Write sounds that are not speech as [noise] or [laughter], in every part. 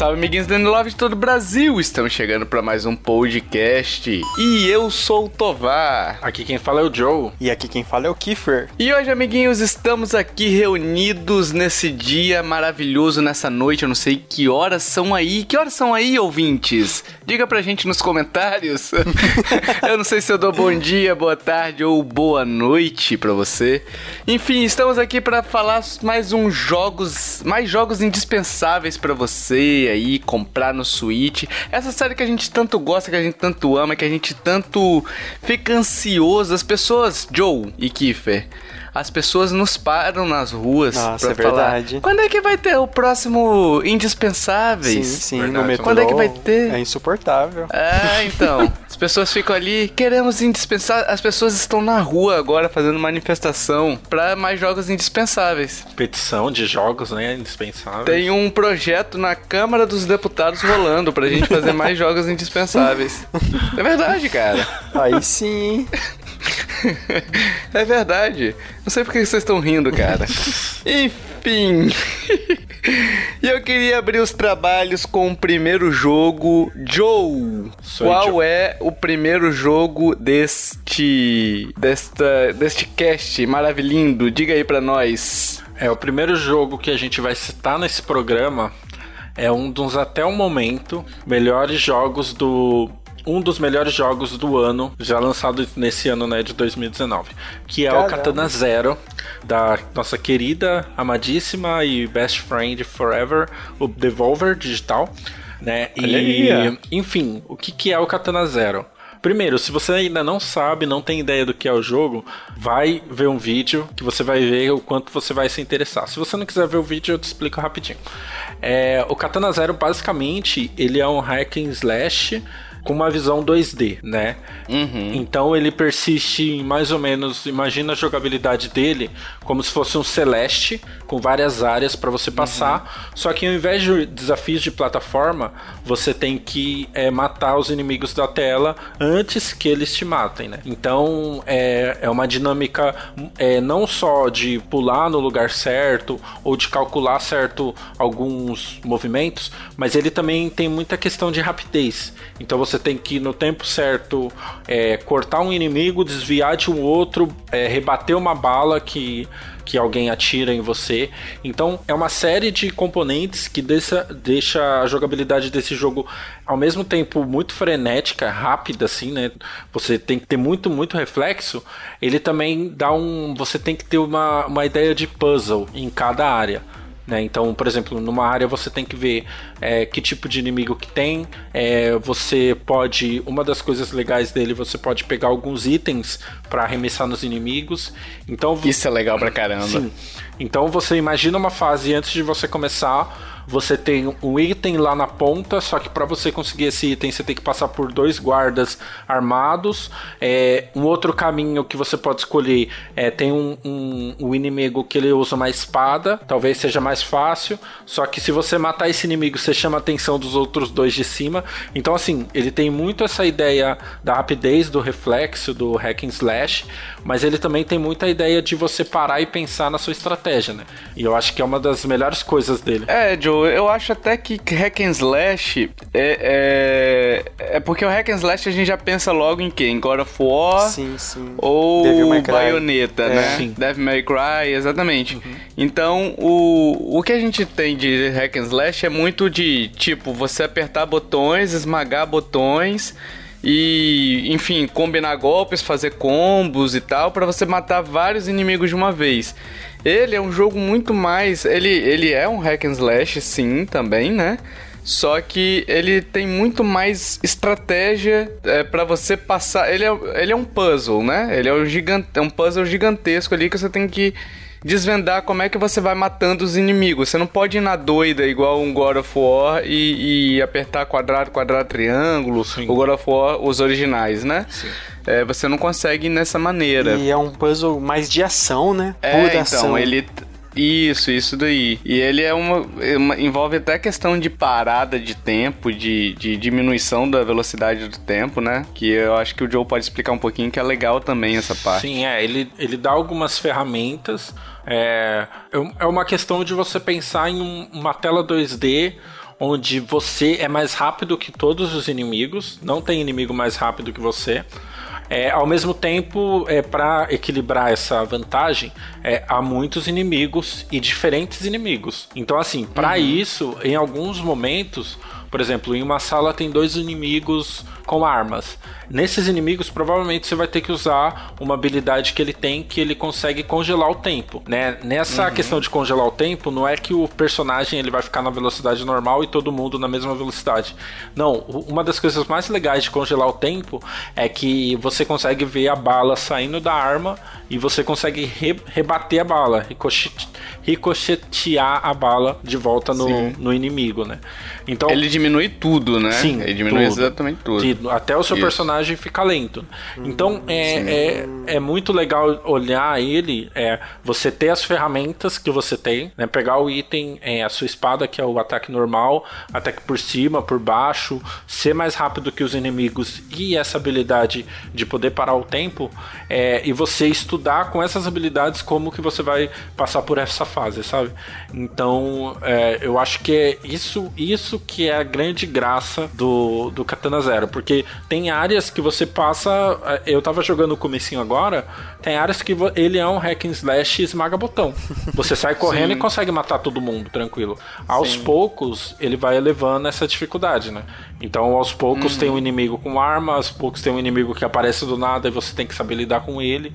Salve, amiguinhos do Love de todo o Brasil! Estamos chegando para mais um podcast. E eu sou o Tovar. Aqui quem fala é o Joe. E aqui quem fala é o Kiefer. E hoje, amiguinhos, estamos aqui reunidos nesse dia maravilhoso, nessa noite. Eu não sei que horas são aí. Que horas são aí, ouvintes? Diga pra gente nos comentários. [laughs] eu não sei se eu dou bom dia, boa tarde ou boa noite pra você. Enfim, estamos aqui para falar mais um jogos, mais jogos indispensáveis para você aí comprar no Switch. Essa série que a gente tanto gosta, que a gente tanto ama, que a gente tanto fica ansioso. As pessoas, Joe e Kiefer, as pessoas nos param nas ruas Nossa, pra é falar. verdade. Quando é que vai ter o próximo Indispensáveis? Sim, sim, Verdade. no metrô. Quando é que vai ter? É insuportável. É, então. [laughs] As pessoas ficam ali, queremos indispensáveis. As pessoas estão na rua agora fazendo manifestação pra mais jogos indispensáveis. Petição de jogos, né? Indispensável. Tem um projeto na Câmara dos Deputados rolando pra gente fazer mais [laughs] jogos indispensáveis. É verdade, cara. Aí sim. [laughs] [laughs] É verdade. Não sei por que vocês estão rindo, cara. [laughs] Enfim. E eu queria abrir os trabalhos com o primeiro jogo. Joe, Sou qual Joe. é o primeiro jogo deste. desta. deste cast maravilhindo? Diga aí pra nós. É, o primeiro jogo que a gente vai citar nesse programa é um dos, até o momento, melhores jogos do. Um dos melhores jogos do ano, já lançado nesse ano, né, de 2019. Que é o Caramba. Katana Zero, da nossa querida, amadíssima e best friend forever, o Devolver Digital. Né? Olha ó. Enfim, o que, que é o Katana Zero? Primeiro, se você ainda não sabe, não tem ideia do que é o jogo, vai ver um vídeo que você vai ver o quanto você vai se interessar. Se você não quiser ver o vídeo, eu te explico rapidinho. É, o Katana Zero, basicamente, ele é um hack and slash com uma visão 2D, né? Então ele persiste em mais ou menos, imagina a jogabilidade dele como se fosse um Celeste com várias áreas para você passar. Só que ao invés de desafios de plataforma, você tem que é, matar os inimigos da tela antes que eles te matem, né? Então é, é uma dinâmica é, não só de pular no lugar certo ou de calcular certo alguns movimentos, mas ele também tem muita questão de rapidez. Então você tem que no tempo certo é, cortar um inimigo, desviar de um outro, é, rebater uma bala que que alguém atira em você. Então é uma série de componentes que deixa, deixa a jogabilidade desse jogo ao mesmo tempo muito frenética, rápida assim, né? Você tem que ter muito, muito reflexo. Ele também dá um. Você tem que ter uma, uma ideia de puzzle em cada área. Né? Então, por exemplo, numa área você tem que ver é, que tipo de inimigo que tem. É, você pode. Uma das coisas legais dele, você pode pegar alguns itens para arremessar nos inimigos. Então, Isso é legal pra caramba. Sim. Então você imagina uma fase antes de você começar, você tem um item lá na ponta, só que para você conseguir esse item você tem que passar por dois guardas armados. É, um outro caminho que você pode escolher é tem um, um, um inimigo que ele usa uma espada, talvez seja mais fácil. Só que se você matar esse inimigo, você chama a atenção dos outros dois de cima. Então assim, ele tem muito essa ideia da rapidez, do reflexo, do hack and slash, mas ele também tem muita ideia de você parar e pensar na sua estratégia, né? E eu acho que é uma das melhores coisas dele. É, Joe, eu acho até que hack and slash é, é, é porque o hack and slash a gente já pensa logo em quê? Em God of War Sim, sim. ou. Bayonetta, É. né? Sim. Devil May Cry, exatamente. Então, o, o que a gente tem de hack and slash é muito de, tipo, você apertar botões, esmagar botões e, enfim, combinar golpes, fazer combos e tal, pra você matar vários inimigos de uma vez. Ele é um jogo muito mais. Ele, ele é um hack and slash, sim, também, né? Só que ele tem muito mais estratégia é, para você passar. Ele é, ele é um puzzle, né? Ele é um, gigante, é um puzzle gigantesco ali que você tem que desvendar como é que você vai matando os inimigos. Você não pode ir na doida igual um God of War e, e apertar quadrado, quadrado, triângulo. Sim. O God of War, os originais, né? É, você não consegue ir nessa maneira. E é um puzzle mais de ação, né? É, Pura então, ação. ele. Isso, isso daí. E ele é uma, é uma- envolve até questão de parada de tempo, de, de diminuição da velocidade do tempo, né? Que eu acho que o Joe pode explicar um pouquinho, que é legal também essa parte. Sim, é, ele, ele dá algumas ferramentas. É, é uma questão de você pensar em um- uma tela 2D onde você é mais rápido que todos os inimigos, não tem inimigo mais rápido que você. É, ao mesmo tempo, é, para equilibrar essa vantagem, é, há muitos inimigos e diferentes inimigos. Então, assim, para uhum. isso, em alguns momentos, por exemplo, em uma sala tem dois inimigos com armas. Nesses inimigos, provavelmente você vai ter que usar uma habilidade que ele tem que ele consegue congelar o tempo, né? Nessa uhum. questão de congelar o tempo, não é que o personagem ele vai ficar na velocidade normal e todo mundo na mesma velocidade. Não, uma das coisas mais legais de congelar o tempo é que você consegue ver a bala saindo da arma e você consegue re rebater a bala, ricochetear a bala de volta no, no inimigo, né? Então ele diminui tudo, né? Sim, ele diminui tudo. exatamente tudo. Até o seu Isso. personagem personagem fica lento. Então é, é, é, muito legal olhar ele, é, você ter as ferramentas que você tem, né? Pegar o item, é, a sua espada, que é o ataque normal, ataque por cima, por baixo, ser mais rápido que os inimigos e essa habilidade de poder parar o tempo, é, e você estudar com essas habilidades como que você vai passar por essa fase, sabe? Então é, eu acho que é isso, isso que é a grande graça do, do Katana Zero, porque tem áreas que você passa. É, eu tava jogando o comecinho agora, tem áreas que ele é um hack and slash esmaga botão. Você sai [laughs] correndo e consegue matar todo mundo, tranquilo. Aos Sim. poucos, ele vai elevando essa dificuldade, né? Então, aos poucos tem um uhum. inimigo com arma, aos poucos tem um inimigo que aparece do nada e você tem que saber lidar com ele,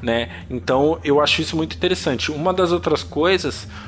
né? Então, eu acho isso muito interessante. Uma das outras coisas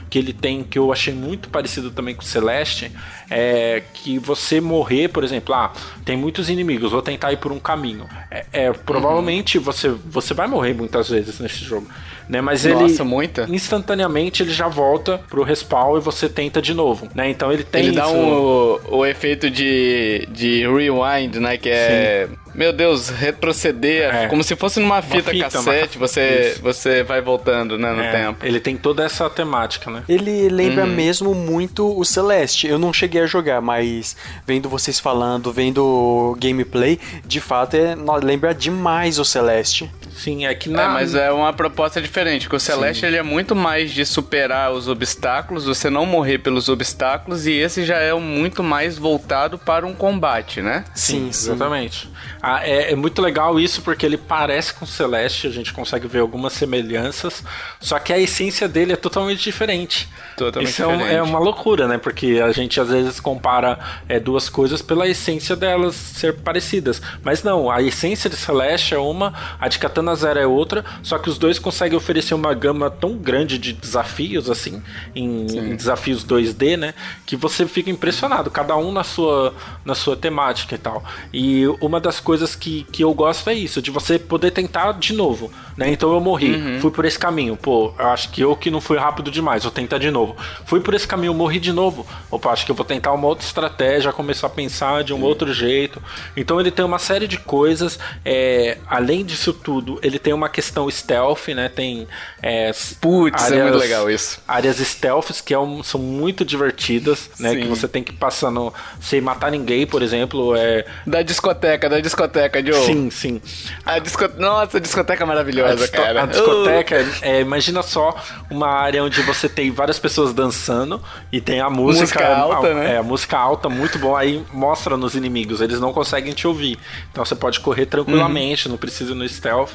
que ele tem que eu achei muito parecido também com o Celeste é que você morrer, por exemplo, ah, tem muitos inimigos, vou tentar ir por um caminho. É, é provavelmente uhum. você você vai morrer muitas vezes nesse jogo né? Mas Nossa, ele muita. instantaneamente ele já volta pro respawn e você tenta de novo, né? Então ele tem Ele dá um, o efeito de, de rewind, né? Que é Sim. Meu Deus, retroceder, é. como se fosse numa fita, fita cassete, você, você vai voltando, né, no é. tempo. Ele tem toda essa temática, né? Ele lembra uhum. mesmo muito o Celeste. Eu não cheguei a jogar, mas vendo vocês falando, vendo gameplay, de fato é, lembra demais o Celeste. Sim, é que na... É, mas é uma proposta diferente, porque o Celeste ele é muito mais de superar os obstáculos, você não morrer pelos obstáculos, e esse já é muito mais voltado para um combate, né? Sim, sim. exatamente. Ah, é, é, muito legal isso porque ele parece com Celeste, a gente consegue ver algumas semelhanças, só que a essência dele é totalmente diferente. Totalmente isso diferente. É, é uma loucura, né? Porque a gente às vezes compara é, duas coisas pela essência delas ser parecidas. Mas não, a essência de Celeste é uma, a de Katana Zero é outra, só que os dois conseguem oferecer uma gama tão grande de desafios, assim, em, em desafios 2D, né? Que você fica impressionado, cada um na sua, na sua temática e tal. E uma das coisas que, que eu gosto é isso, de você poder tentar de novo, né? Então eu morri, uhum. fui por esse caminho, pô, acho que eu que não fui rápido demais, vou tentar de novo. Fui por esse caminho, morri de novo, opa, acho que eu vou tentar uma outra estratégia, começar a pensar de um outro jeito. Então ele tem uma série de coisas, é, além disso tudo, ele tem uma questão stealth, né? Tem. É, Putz, áreas, é muito legal isso. Áreas stealths que é um, são muito divertidas, né? Sim. Que você tem que passar no, sem matar ninguém, por exemplo. É... Da discoteca, da discoteca, Joe. Sim, sim. A disco... Nossa, a discoteca é maravilhosa, a cara. A discoteca, uh. é, imagina só uma área onde você tem várias pessoas dançando e tem a música, música alta, a, né? É, a música alta, muito bom. Aí mostra nos inimigos, eles não conseguem te ouvir. Então você pode correr tranquilamente, uhum. não precisa ir no stealth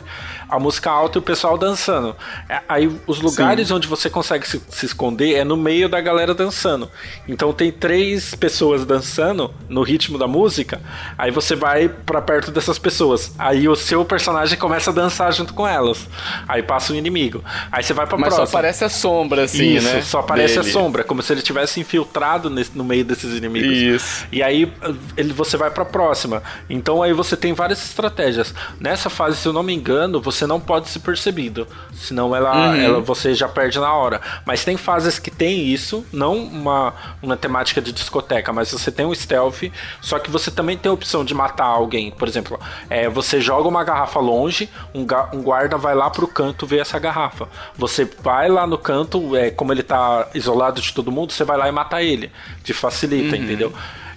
a música alta e o pessoal dançando. É, aí os lugares Sim. onde você consegue se, se, esconder é no meio da galera dançando. Então tem três pessoas dançando no ritmo da música, aí você vai para perto dessas pessoas. Aí o seu personagem começa a dançar junto com elas. Aí passa o inimigo. Aí você vai pra Mas próxima. só aparece a sombra, assim, Isso, né? só aparece dele. a sombra, como se ele tivesse infiltrado nesse, no meio desses inimigos. Isso. E aí ele, você vai pra próxima. Então aí você tem várias estratégias. Nessa fase, se eu não me engano, você você não pode ser percebido. Senão ela, uhum. ela você já perde na hora. Mas tem fases que tem isso, não uma, uma temática de discoteca, mas você tem um stealth, só que você também tem a opção de matar alguém. Por exemplo, é, você joga uma garrafa longe, um, um guarda vai lá pro canto ver essa garrafa. Você vai lá no canto, é, como ele tá isolado de todo mundo, você vai lá e mata ele. Te facilita, uhum. entendeu?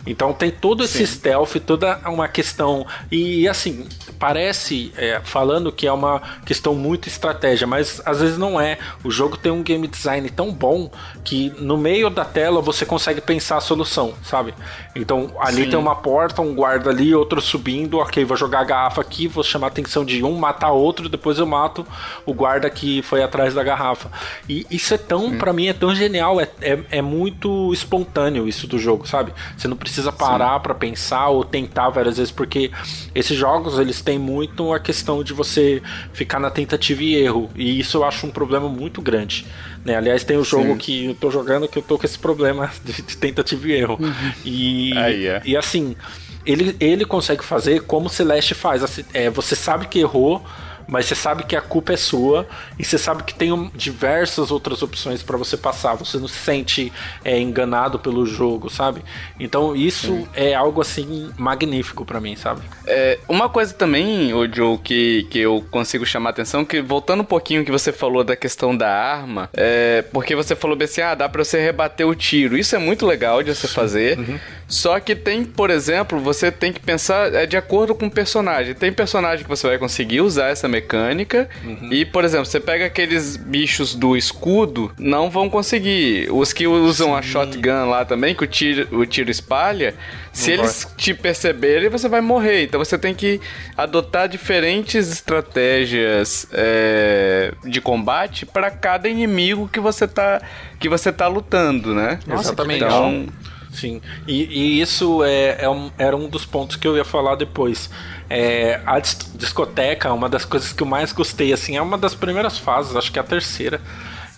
Então tem todo esse Sim. stealth, toda uma questão. E assim, parece é, falando que é uma questão muito estratégia, mas às vezes não é. O jogo tem um game design tão bom que no meio da tela você consegue pensar a solução, sabe? Então ali Sim. tem uma porta, um guarda ali, outro subindo, ok, vou jogar a garrafa aqui, vou chamar a atenção de um, matar outro, depois eu mato o guarda que foi atrás da garrafa. E isso é tão, para mim, é tão genial, é, é, é, muito espontâneo isso do jogo, sabe? Você não precisa parar para pensar ou tentar várias vezes, porque esses jogos eles têm muito a questão de você ficar na tentativa e erro, e isso eu acho um problema muito grande. Né? Aliás, tem o um jogo Sim. que eu tô jogando que eu tô com esse problema [laughs] de, tentativa e erro. Uhum. E, é. e assim, ele, ele consegue fazer como o Celeste faz. Assim, é, você sabe que errou, mas você sabe que a culpa é sua e você sabe que tem diversas outras opções para você passar. Você não se sente é, enganado pelo jogo, sabe? Então isso Sim. é algo assim magnífico para mim, sabe? É, uma coisa também, o Joe, que, que eu consigo chamar a atenção, que voltando um pouquinho que você falou da questão da arma, é, porque você falou assim, ah, dá pra você rebater o tiro. Isso é muito legal de você fazer. Uhum. Só que tem, por exemplo, você tem que pensar é de acordo com o personagem. Tem personagem que você vai conseguir usar essa mecânica. Uhum. E, por exemplo, você pega aqueles bichos do escudo, não vão conseguir. Os que usam Sim. a shotgun lá também, que o tiro, o tiro espalha, se eles te perceberem, você vai morrer. Então você tem que adotar diferentes estratégias é, de combate para cada inimigo que você tá que você tá lutando, né? Nossa, Exatamente. Então, Sim, e, e isso é, é um, era um dos pontos que eu ia falar depois. É, a discoteca, uma das coisas que eu mais gostei, assim, é uma das primeiras fases, acho que é a terceira.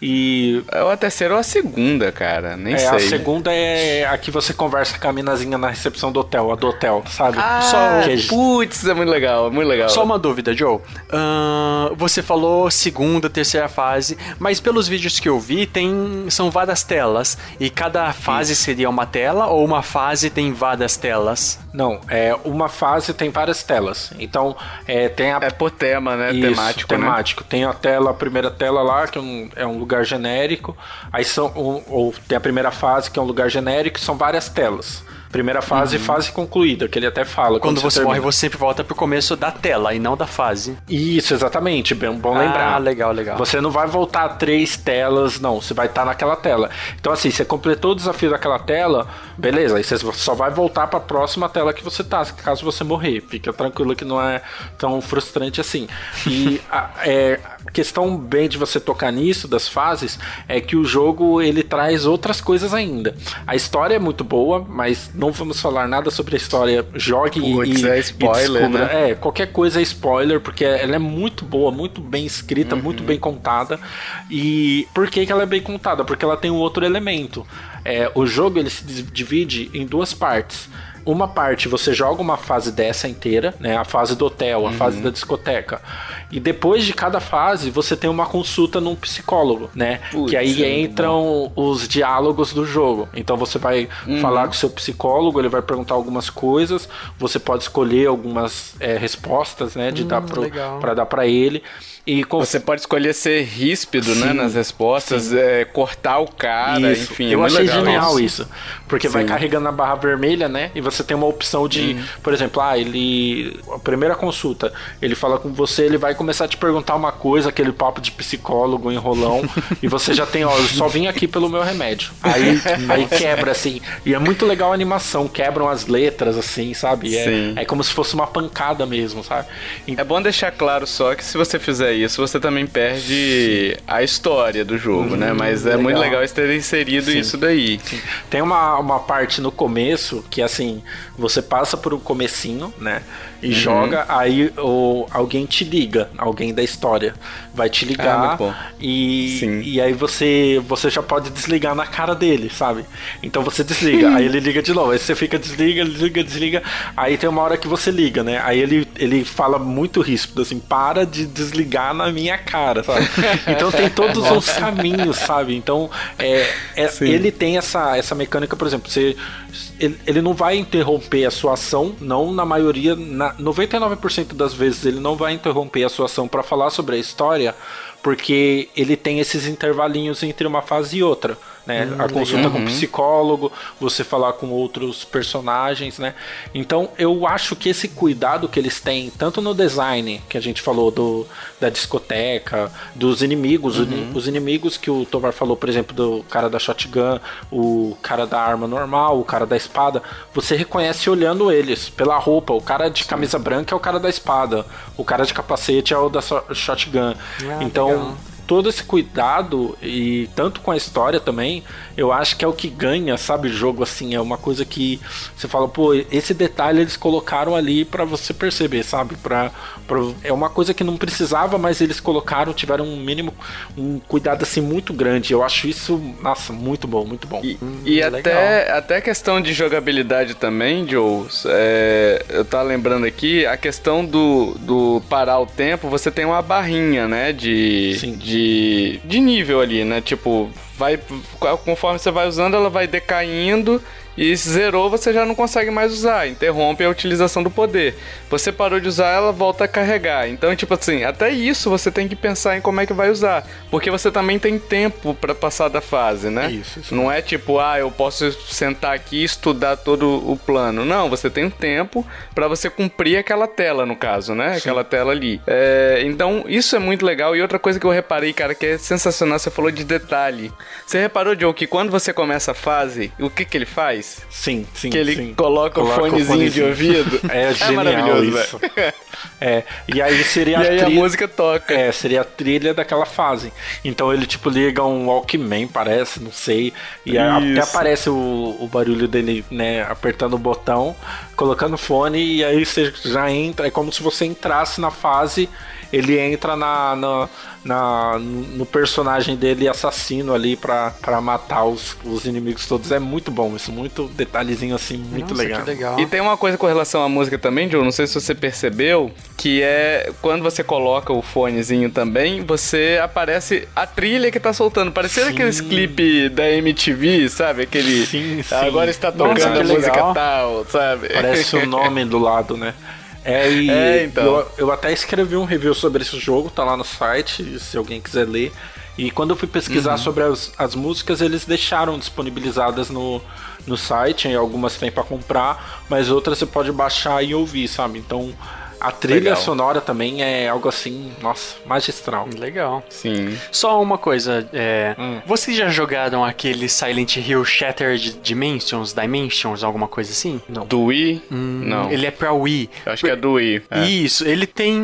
E. É a terceira ou a segunda, cara. Nem é, sei. A segunda é a que você conversa com a minazinha na recepção do hotel, a do hotel, sabe? Ah, Só... É putz, é muito legal, é muito legal. Só uma dúvida, Joe. Uh, você falou segunda, terceira fase, mas pelos vídeos que eu vi, tem são várias telas. E cada fase Isso. seria uma tela ou uma fase tem várias telas? Não, é uma fase tem várias telas. Então, é, tem a. É por tema, né? Isso, temático. Né? Temático. Né? Tem a tela, a primeira tela lá, que é um, é um lugar genérico. Aí são. Ou, ou tem a primeira fase, que é um lugar genérico, são várias telas. Primeira fase uhum. fase concluída, que ele até fala. Quando, quando você, você morre, você sempre volta pro começo da tela e não da fase. Isso, exatamente. Bem, bom ah, lembrar. Ah, legal, legal. Você não vai voltar a três telas, não. Você vai estar tá naquela tela. Então, assim, você completou o desafio daquela tela, beleza. Aí você só vai voltar pra próxima tela que você tá, caso você morrer. Fica tranquilo que não é tão frustrante assim. E [laughs] a, é, a questão bem de você tocar nisso, das fases, é que o jogo ele traz outras coisas ainda. A história é muito boa, mas não vamos falar nada sobre a história. Jogue Puts, e, é spoiler, e né? É, qualquer coisa é spoiler, porque ela é muito boa, muito bem escrita, uhum. muito bem contada. E por que, que ela é bem contada? Porque ela tem um outro elemento. É, o jogo ele se divide em duas partes uma parte você joga uma fase dessa inteira, né? A fase do hotel, a uhum. fase da discoteca. E depois de cada fase, você tem uma consulta num psicólogo, né? Putz, que aí é entram os diálogos do jogo. Então você vai uhum. falar com o seu psicólogo, ele vai perguntar algumas coisas, você pode escolher algumas é, respostas, né? De hum, dar pro, pra dar para ele. E com... Você pode escolher ser ríspido, né, Sim. né, nas respostas, é, cortar o cara, isso. enfim. Eu é achei genial isso. isso porque Sim. vai carregando a barra vermelha, né, e você tem uma opção de, uhum. por exemplo, ah, ele a primeira consulta, ele fala com você, ele vai começar a te perguntar uma coisa, aquele papo de psicólogo enrolão, [laughs] e você já tem, ó, eu só vim aqui pelo meu remédio. Aí, [laughs] aí quebra assim. E é muito legal a animação, quebram as letras assim, sabe? É, é como se fosse uma pancada mesmo, sabe? E... É bom deixar claro só que se você fizer isso, você também perde a história do jogo, né? uhum, né? Mas é legal. muito legal eles terem inserido Sim. isso daí. Sim. Tem uma, uma parte no começo que, assim, você passa por um comecinho, né? E uhum. joga, aí o, alguém te liga, alguém da história vai te ligar ah, e, e aí você, você já pode desligar na cara dele, sabe? Então você desliga, aí ele liga de novo, aí você fica desliga, desliga, desliga, aí tem uma hora que você liga, né? Aí ele, ele fala muito ríspido, assim, para de desligar na minha cara, sabe? [laughs] Então tem todos os caminhos, sabe? Então é, é ele tem essa, essa mecânica, por exemplo, você ele, ele não vai interromper a sua ação, não na maioria, na 99% das vezes ele não vai interromper a sua ação para falar sobre a história, porque ele tem esses intervalinhos entre uma fase e outra. Né? Hum, a consulta uhum. com psicólogo, você falar com outros personagens, né? Então eu acho que esse cuidado que eles têm, tanto no design, que a gente falou do, da discoteca, dos inimigos, uhum. os inimigos que o Tovar falou, por exemplo, do cara da shotgun, o cara da arma normal, o cara da espada, você reconhece olhando eles pela roupa. O cara de camisa branca é o cara da espada, o cara de capacete é o da shotgun. Ah, então, legal todo esse cuidado e tanto com a história também, eu acho que é o que ganha, sabe, o jogo assim, é uma coisa que você fala, pô, esse detalhe eles colocaram ali para você perceber, sabe? Pra, pra, é uma coisa que não precisava, mas eles colocaram, tiveram um mínimo um cuidado assim muito grande. Eu acho isso, nossa, muito bom, muito bom. E, hum, e até até questão de jogabilidade também, Joe, é, eu tava lembrando aqui, a questão do, do parar o tempo, você tem uma barrinha, né, de, Sim. de de, nível ali, né? Tipo, vai conforme você vai usando, ela vai decaindo e se zerou, você já não consegue mais usar, interrompe a utilização do poder. Você parou de usar, ela volta a carregar. Então, tipo assim, até isso você tem que pensar em como é que vai usar, porque você também tem tempo para passar da fase, né? Isso, isso. Não é tipo, ah, eu posso sentar aqui e estudar todo o plano. Não, você tem um tempo para você cumprir aquela tela, no caso, né? Sim. Aquela tela ali. É, então, isso é muito legal. E outra coisa que eu reparei, cara, que é sensacional, você falou de detalhe. Você reparou, Joe, que quando você começa a fase, o que que ele faz? Sim, sim. Que ele sim. coloca, coloca, o fonezinho, o fonezinho de ouvido. [laughs] É, é maravilhoso, isso. [laughs] É, e aí seria [laughs] e a, aí a música toca. É, seria a trilha daquela fase. Então ele tipo liga um Walkman, parece, não sei. E até aparece o, o barulho dele, né, apertando o botão, colocando o fone e aí você já entra, é como se você entrasse na fase ele entra na, na, na, no personagem dele assassino ali pra, pra matar os, os inimigos todos. É muito bom isso, muito detalhezinho assim, muito Nossa, legal. legal. E tem uma coisa com relação à música também, Joe, não sei se você percebeu, que é quando você coloca o fonezinho também, você aparece a trilha que tá soltando. Parecendo aqueles clipes da MTV, sabe? Aquele. Sim, sim. Agora está tocando Nossa, a música legal. tal, sabe? Parece o nome do lado, né? É, e [laughs] é, então. eu, eu até escrevi um review sobre esse jogo, tá lá no site, se alguém quiser ler. E quando eu fui pesquisar uhum. sobre as, as músicas, eles deixaram disponibilizadas no, no site, e algumas tem para comprar, mas outras você pode baixar e ouvir, sabe? Então a trilha Legal. sonora também é algo assim, nossa, magistral. Legal. Sim. Só uma coisa, é, hum. vocês já jogaram aquele Silent Hill Shattered Dimensions, Dimensions, alguma coisa assim? Não. Do Wii? Hum, não. Ele é pra Wii. Eu acho que é do Wii. É. Isso, ele tem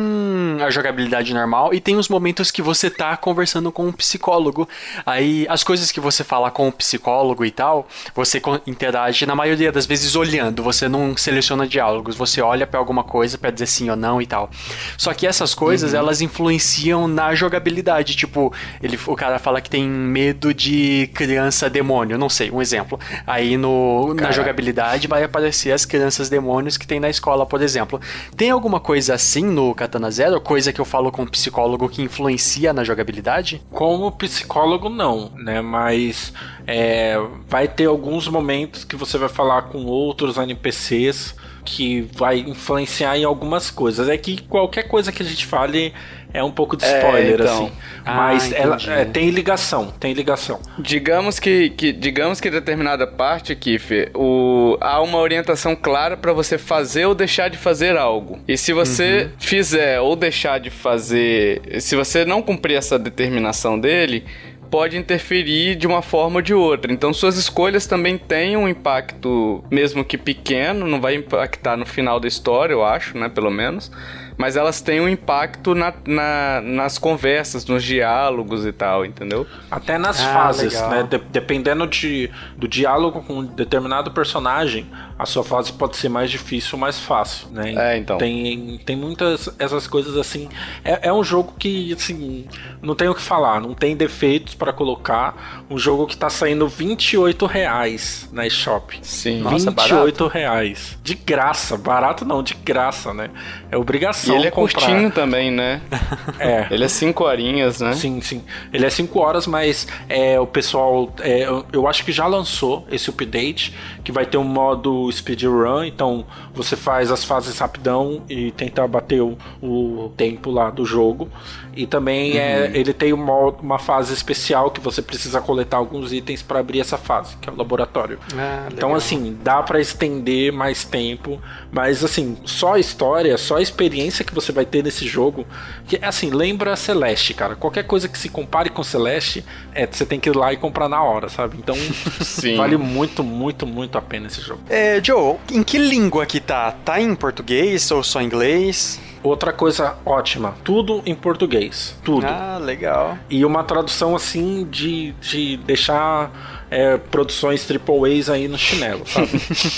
a jogabilidade normal e tem os momentos que você tá conversando com um psicólogo. Aí as coisas que você fala com o psicólogo e tal, você interage na maioria das vezes olhando, você não seleciona diálogos, você olha para alguma coisa para dizer sim ou não e tal. Só que essas coisas, uhum. elas influenciam na jogabilidade. Tipo, ele, o cara fala que tem medo de criança demônio, não sei, um exemplo. Aí no, na jogabilidade vai aparecer as crianças demônios que tem na escola, por exemplo. Tem alguma coisa assim no Katana Zero? Coisa que eu falo com um psicólogo que influencia na jogabilidade? Como psicólogo, não, né? Mas é, vai ter alguns momentos que você vai falar com outros NPCs que vai influenciar em algumas coisas. É que qualquer coisa que a gente fale é um pouco de é, spoiler, é, então. assim. Ah, Mas ela é, tem ligação, tem ligação. Digamos que, que digamos que determinada parte, Kiffer, o, há uma orientação clara para você fazer ou deixar de fazer algo. E se você uhum. fizer ou deixar de fazer, se você não cumprir essa determinação dele, pode interferir de uma forma ou de outra. Então suas escolhas também têm um impacto, mesmo que pequeno, não vai impactar no final da história, eu acho, né, pelo menos mas elas têm um impacto na, na, nas conversas, nos diálogos e tal, entendeu? Até nas ah, fases, legal. né? De, dependendo de, do diálogo com um determinado personagem, a sua fase pode ser mais difícil ou mais fácil, né? É, então. Tem, tem muitas essas coisas assim. É, é um jogo que, assim, não tem o que falar, não tem defeitos para colocar. Um jogo que tá saindo 28 reais na eShop. Sim. Nossa, 28 barato. reais. De graça, barato não, de graça, né? É obrigação obrigação E ele é comprar. curtinho também, né? [laughs] É. Ele é 5 horinhas, né? Sim, sim. Ele é 5 horas, mas é, o pessoal. é, eu- eu acho que já lançou esse update, que vai ter um modo speedrun, então você faz as fases rapidão e tenta bater o, o tempo lá do jogo. E também é, ele tem uma, uma fase especial que você precisa coletar alguns itens para abrir essa fase, que é o laboratório. Ah, Então, assim, dá pra estender mais tempo, mas, assim, só a história, só a experiência que você vai ter nesse jogo, que, assim, lembra Celeste, cara. Qualquer coisa que se compare com Celeste, é, você tem que ir lá e comprar na hora, sabe? Então, [laughs] Sim. vale muito, muito, muito a pena esse jogo. É, Joe, em que língua que tá? Tá em português ou só em inglês? Outra coisa ótima, tudo em português, tudo. Ah, legal. E uma tradução, assim, de, de deixar é, produções triple A's aí no chinelo, sabe?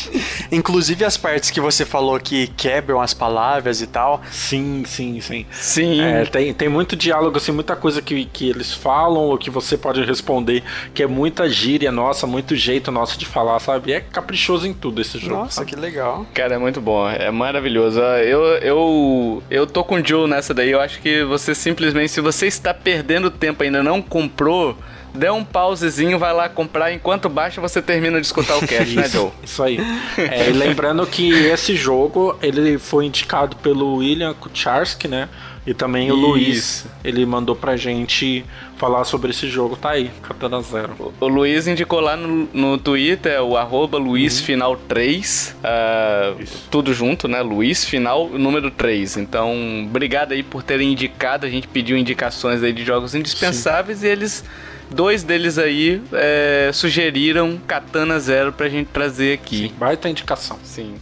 [laughs] Inclusive as partes que você falou que quebram as palavras e tal. sim, sim, sim. Sim. É, tem, tem muito diálogo, assim, muita coisa que, que eles falam ou que você pode responder, que é muita gíria nossa, muito jeito nosso de falar, sabe? É caprichoso em tudo esse jogo. Nossa, sabe? que legal. Cara, é muito bom, é maravilhoso. Eu, eu, eu tô com o Joe nessa daí. Eu acho que você simplesmente, se você está perdendo tempo e ainda não comprou, dê um pausezinho, vai lá comprar. Enquanto baixa, você termina de escutar o cast, né, [laughs] Joe? Isso aí. [laughs] É, e lembrando que esse jogo, ele foi indicado pelo William Kucharski, né? E também o Isso. Luiz, ele mandou pra gente falar sobre esse jogo. Tá aí, Katana Zero. O Luiz indicou lá no, no Twitter o arroba LuizFinal3. ah, tudo junto, né? Luiz Final número 3. Então, obrigado aí por terem indicado. A gente pediu indicações aí de jogos indispensáveis e eles. Dois deles aí é, sugeriram Katana Zero pra gente trazer aqui. Baita indicação. Sim.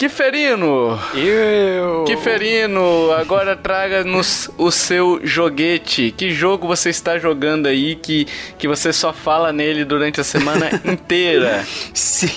Kiferino! Eu. Kiferino, agora traga-nos o seu joguete. Que jogo você está jogando aí que, que você só fala nele durante a semana [laughs] inteira? Sim.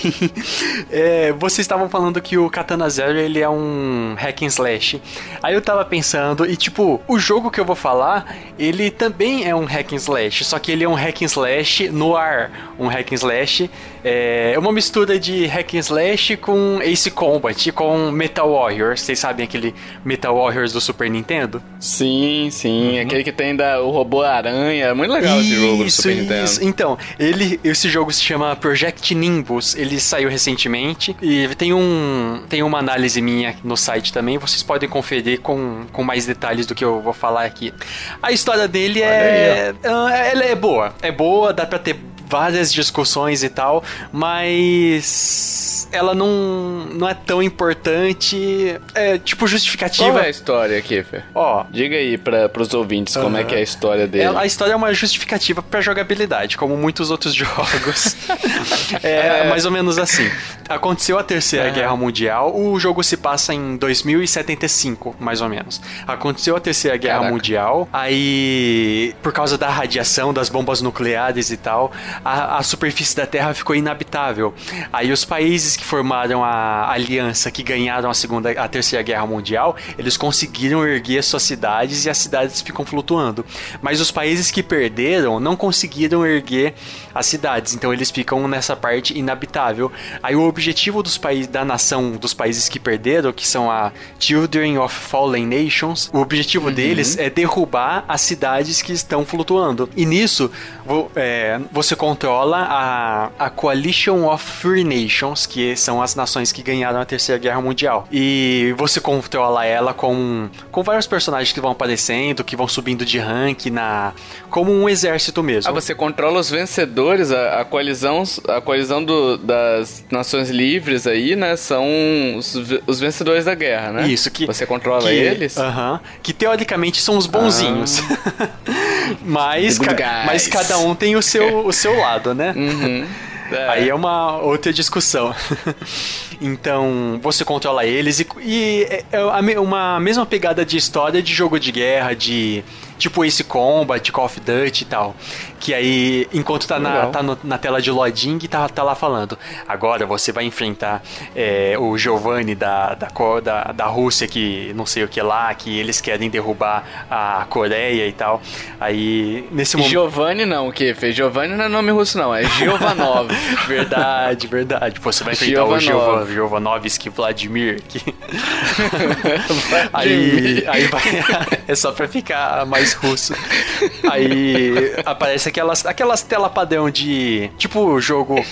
É, vocês estavam falando que o Katana Zero ele é um hack and slash. Aí eu tava pensando, e tipo, o jogo que eu vou falar, ele também é um hack and slash, só que ele é um hack and slash no ar. Um hack and slash é uma mistura de hack and slash com Ace Combat, com Metal Warriors. Vocês sabem aquele Metal Warriors do Super Nintendo? Sim, sim. Aquele que tem da, o robô aranha. É muito legal esse jogo do Super Nintendo. Então, ele, esse jogo se chama Project Nimbus. Ele saiu recentemente e tem um tem uma análise minha no site também. Vocês podem conferir com, com mais detalhes do que eu vou falar aqui. A história dele é, ah, ela é boa, é boa, dá pra ter várias discussões e tal, mas ela não, não é tão importante, é tipo justificativa. Qual é a história, Kiffer? Ó, Diga aí para os ouvintes como é que é a história dele. ela- a história é uma justificativa pra jogabilidade, como muitos outros [laughs] jogos. [laughs] é mais ou menos assim. Aconteceu a Terceira Guerra Mundial, o jogo se passa em 2075, mais ou menos. Aconteceu a Terceira Guerra Caraca. Mundial, aí, por causa da radiação, das bombas nucleares e tal, a, a superfície da Terra ficou inabitável. Aí os países que formaram a aliança, que ganharam a Segunda, a Terceira Guerra Mundial, eles conseguiram erguer suas cidades e as cidades ficam flutuando. Mas os países que perderam não conseguiram erguer as cidades, então eles ficam nessa parte inabitável. Aí o objetivo dos países da nação dos países que perderam, que são a Children of Fallen Nations, o objetivo deles é derrubar as cidades que estão flutuando. E nisso é, você controla a, a Coalition of Free Nations, que são as nações que ganharam a Terceira Guerra Mundial. E você controla ela com, com vários personagens que vão aparecendo, que vão subindo de rank na como um exército mesmo. Ah, você controla os vencedores, a, a coalizão, a coalizão do- das Nações Livres aí, né? São os, os vencedores da guerra, né? Isso, que. Você controla que- eles? Aham. que teoricamente são os bonzinhos. [laughs] mas, ca- mas cada um tem o seu, o seu lado, né? Uhum. [laughs] É. Aí é uma outra discussão. [laughs] então, você controla eles e, e é é uma mesma pegada de história de jogo de guerra, de tipo esse Combat, Call of Duty e tal. Que aí, enquanto tá, na, tá no, na tela de loading, tá, tá lá falando. Agora você vai enfrentar é, o Giovanni da, da, da, da Rússia, que não sei o que lá, que eles querem derrubar a Coreia e tal. Aí, nesse momento. Giovanni não, o que fez? Giovanni não é nome russo, não, é Giovanov. [laughs] verdade, verdade. Você vai enfrentar o Giovanov, Giovanovski Vladimir. Que... [laughs] [laughs] aí, aí vai. é só pra ficar mais russo. Aí aparece aquelas, aquelas tela padrão de. Tipo jogo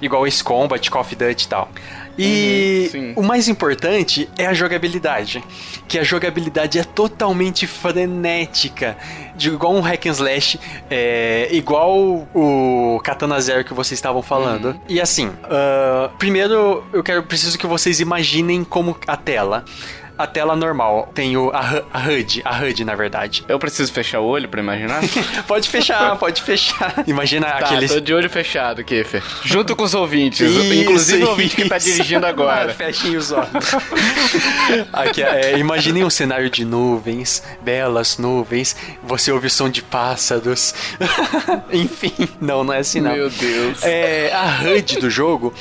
igual esse Combat, Call of Duty e tal. E uhum, o mais importante é a jogabilidade. Que a jogabilidade é totalmente frenética. De igual um hack and slash, é, igual o Katana Zero que vocês estavam falando. Uhum. E assim, uh, primeiro eu quero preciso que vocês imaginem como a tela a tela normal. Tem o, a, a HUD, a HUD, na verdade. Eu preciso fechar o olho pra imaginar? [laughs] pode fechar, [laughs] pode fechar. Imagina tá, aqueles... tô de olho fechado, Kiffer. Junto com os ouvintes. Isso, inclusive isso. o ouvinte que tá dirigindo agora. [laughs] Fechem os olhos. Aqui, é, imaginem um cenário de nuvens, belas nuvens, você ouve o som de pássaros. Enfim, não, não é assim não. Meu Deus. É, a HUD do jogo